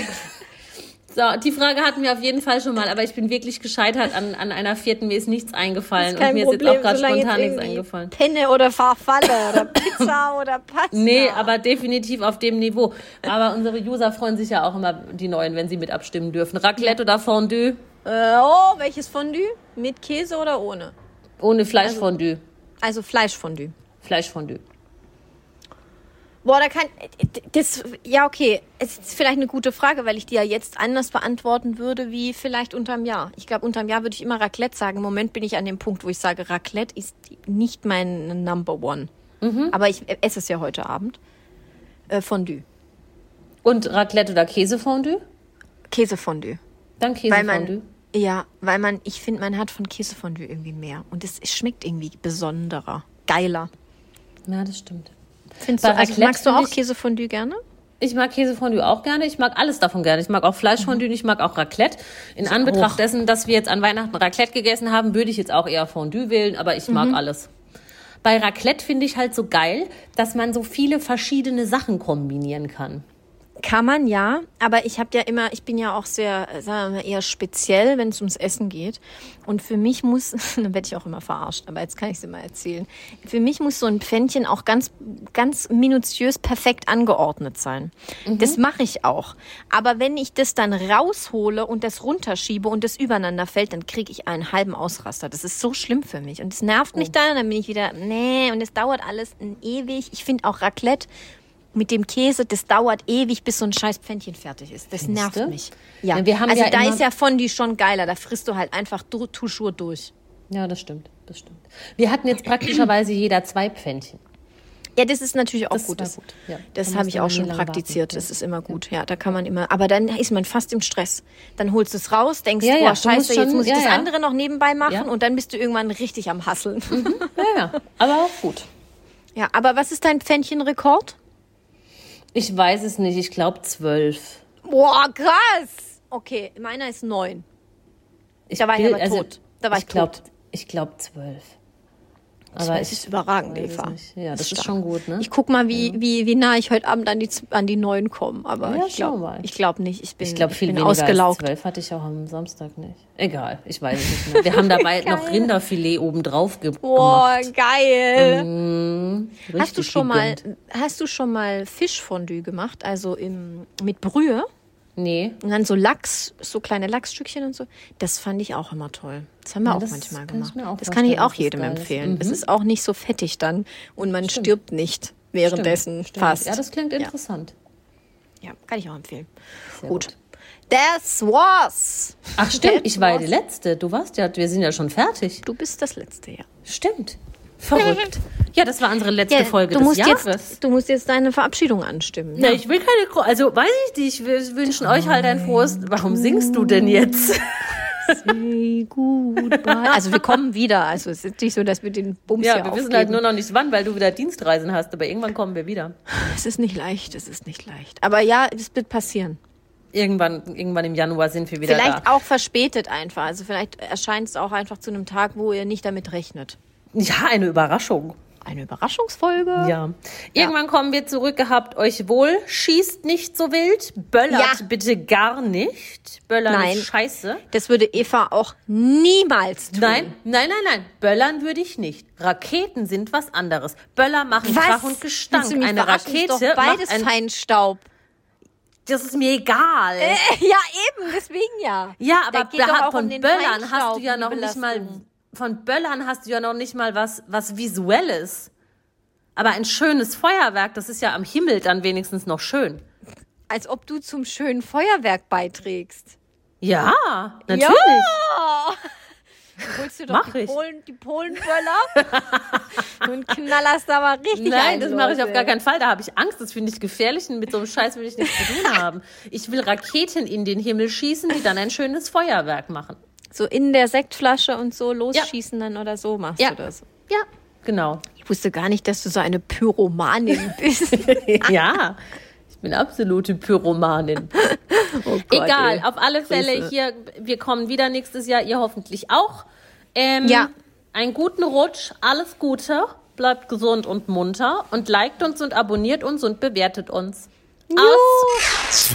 So, die Frage hatten wir auf jeden Fall schon mal, aber ich bin wirklich gescheitert an, an einer vierten. Mir ist nichts eingefallen Kein und mir Problem, ist jetzt auch gerade spontan nichts eingefallen. Penne oder Farfalle oder Pizza oder Pasta. Nee, aber definitiv auf dem Niveau. Aber unsere User freuen sich ja auch immer, die Neuen, wenn sie mit abstimmen dürfen. Raclette oder Fondue? Äh, oh, welches Fondue? Mit Käse oder ohne? Ohne Fleischfondue. Also Fleischfondue. Fleischfondue. Boah, da kann das ja okay. Es ist vielleicht eine gute Frage, weil ich die ja jetzt anders beantworten würde wie vielleicht unterm Jahr. Ich glaube, unterm Jahr würde ich immer Raclette sagen. Im Moment bin ich an dem Punkt, wo ich sage, Raclette ist nicht mein Number One. Aber ich esse es ja heute Abend. Äh, Fondue, Und Raclette oder Käsefondue? Käsefondue. Dann Käsefondue. ja, weil man, ich finde, man hat von Käsefondue irgendwie mehr und es schmeckt irgendwie besonderer, geiler. Ja, das stimmt. Findest du, also magst du auch ich- Käsefondue gerne? Ich mag Käsefondue auch gerne. Ich mag alles davon gerne. Ich mag auch Fleischfondue, ich mag auch Raclette. In Anbetracht auch. dessen, dass wir jetzt an Weihnachten Raclette gegessen haben, würde ich jetzt auch eher Fondue wählen, aber ich mag alles. Bei Raclette finde ich halt so geil, dass man so viele verschiedene Sachen kombinieren kann. Kann man ja, aber ich habe ja immer, ich bin ja auch sehr, äh, sagen wir mal, eher speziell, wenn es ums Essen geht. Und für mich muss, dann werde ich auch immer verarscht, aber jetzt kann ich es immer erzählen. Für mich muss so ein Pfännchen auch ganz, ganz minutiös perfekt angeordnet sein. Das mache ich auch. Aber wenn ich das dann raushole und das runterschiebe und das übereinander fällt, dann kriege ich einen halben Ausraster. Das ist so schlimm für mich. Und es nervt mich dann, und dann bin ich wieder, nee, und es dauert alles ewig. Ich finde auch Raclette mit dem Käse, das dauert ewig, bis so ein scheiß Pfännchen fertig ist. Das nervt du? mich. Ja, also ja da ist ja Fondue schon geiler. Da frisst du halt einfach toujours durch. Ja, das stimmt, das stimmt. Wir hatten jetzt praktischerweise jeder zwei Pfännchen. Ja, das ist natürlich auch Das gut. Das, gut, ja. das Da habe ich auch schon praktiziert. warten, Das ist immer gut. Ja, da kann man immer. Aber dann ist man fast im Stress. Dann holst du es raus, denkst, Ja, oh ja, musst scheiße, jetzt schon- muss ich das andere noch nebenbei machen und dann bist du irgendwann richtig am Hasseln. Ja, ja, aber auch gut. ja, aber was ist dein Pfännchen-Rekord? Ich weiß es nicht, ich glaube zwölf. Boah, krass. Okay, meiner ist neun. Ich Da war ich will- aber tot. Da war ich glaub, tot. Ich glaube zwölf. Das Aber ist ich überragend, weiß es Eva. Ja, das ist stark. schon gut, ne? Ich guck mal, wie, wie, wie nah ich heute Abend an die, an die neun komme. Aber Ja, ich glaube ich glaub nicht. Ich bin, Ich glaube, viel bin weniger als ausgelaugt. zwölf hatte ich auch am Samstag nicht. Egal, ich weiß es nicht mehr. Wir haben dabei noch. Rinderfilet oben drauf ge Boah, gemacht. geil. Mm, hast du schon mal, hast du schon mal Fischfondue gemacht? Also im, mit Brühe? Nee. Und dann so Lachs, so kleine Lachsstückchen und so. Das fand ich auch immer toll. Das haben wir Ja, auch manchmal gemacht. auch das kann ich auch jedem empfehlen. Mhm. Es ist auch nicht so fettig dann und man stirbt nicht währenddessen Stimmt. fast. Ja, das klingt interessant. Ja, kann ich auch empfehlen. Sehr gut. Das war's. Ach stimmt, That ich war ja die Letzte. Du warst ja, wir sind ja schon fertig. Du bist das Letzte, ja. Stimmt. Verrückt. Ja, das war unsere letzte ja Folge du des musst Jahres. Jetzt, du musst jetzt deine Verabschiedung anstimmen. Ja, ich will keine, also weiß ich nicht, wir wünschen euch halt ein frohes, warum singst du denn jetzt? Say goodbye. Also wir kommen wieder. Also es ist nicht so, dass wir den Bums Ja, wir wissen aufgeben. halt nur noch nicht wann, weil du wieder Dienstreisen hast, aber irgendwann kommen wir wieder. Es ist nicht leicht, es ist nicht leicht. Aber ja, es wird passieren. Irgendwann, irgendwann im Januar sind wir wieder Vielleicht da. auch verspätet einfach. Also vielleicht erscheint es auch einfach zu einem Tag, wo ihr nicht damit rechnet. Ja, eine Überraschung. Eine Überraschungsfolge. Ja. Irgendwann kommen wir zurück, gehabt euch wohl. Schießt nicht so wild. Böllert Ja. bitte gar nicht. Böllern Nein. ist scheiße. Das würde Eva auch niemals tun. Nein, nein, nein, nein. Böllern würde ich nicht. Raketen sind was anderes. Böller machen Was? Krach und Gestank. Eine verarschen? Ist Rakete doch beides macht ein, Feinstaub. Das ist mir egal. Ja, eben, deswegen ja. Ja, Da aber um von den Böllern hast du ja noch nicht mal. Von Böllern hast du ja noch nicht mal was was visuelles. Aber ein schönes Feuerwerk, das ist ja am Himmel dann wenigstens noch schön. Als ob du zum schönen Feuerwerk beiträgst. Ja, natürlich. Ja. Du holst dir doch Mach die, ich. Polen, die Polenböller und knallerst da mal richtig Nein, ein, das mache ich auf gar keinen Fall. Da habe ich Angst. Das finde ich gefährlich. Und mit so einem Scheiß will ich nichts zu tun haben. Ich will Raketen in den Himmel schießen, die dann ein schönes Feuerwerk machen. So in der Sektflasche und so losschießen dann oder so machst Ja. du das. Ja, genau. Ich wusste gar nicht, dass du so eine Pyromanin bist. ja, ich bin absolute Pyromanin. Oh Gott, Egal, ey. auf alle Fälle Grüße. hier, wir kommen wieder nächstes Jahr, ihr hoffentlich auch. Ähm, Ja. Einen guten Rutsch, alles Gute, bleibt gesund und munter und liked uns und abonniert uns und bewertet uns. Aus.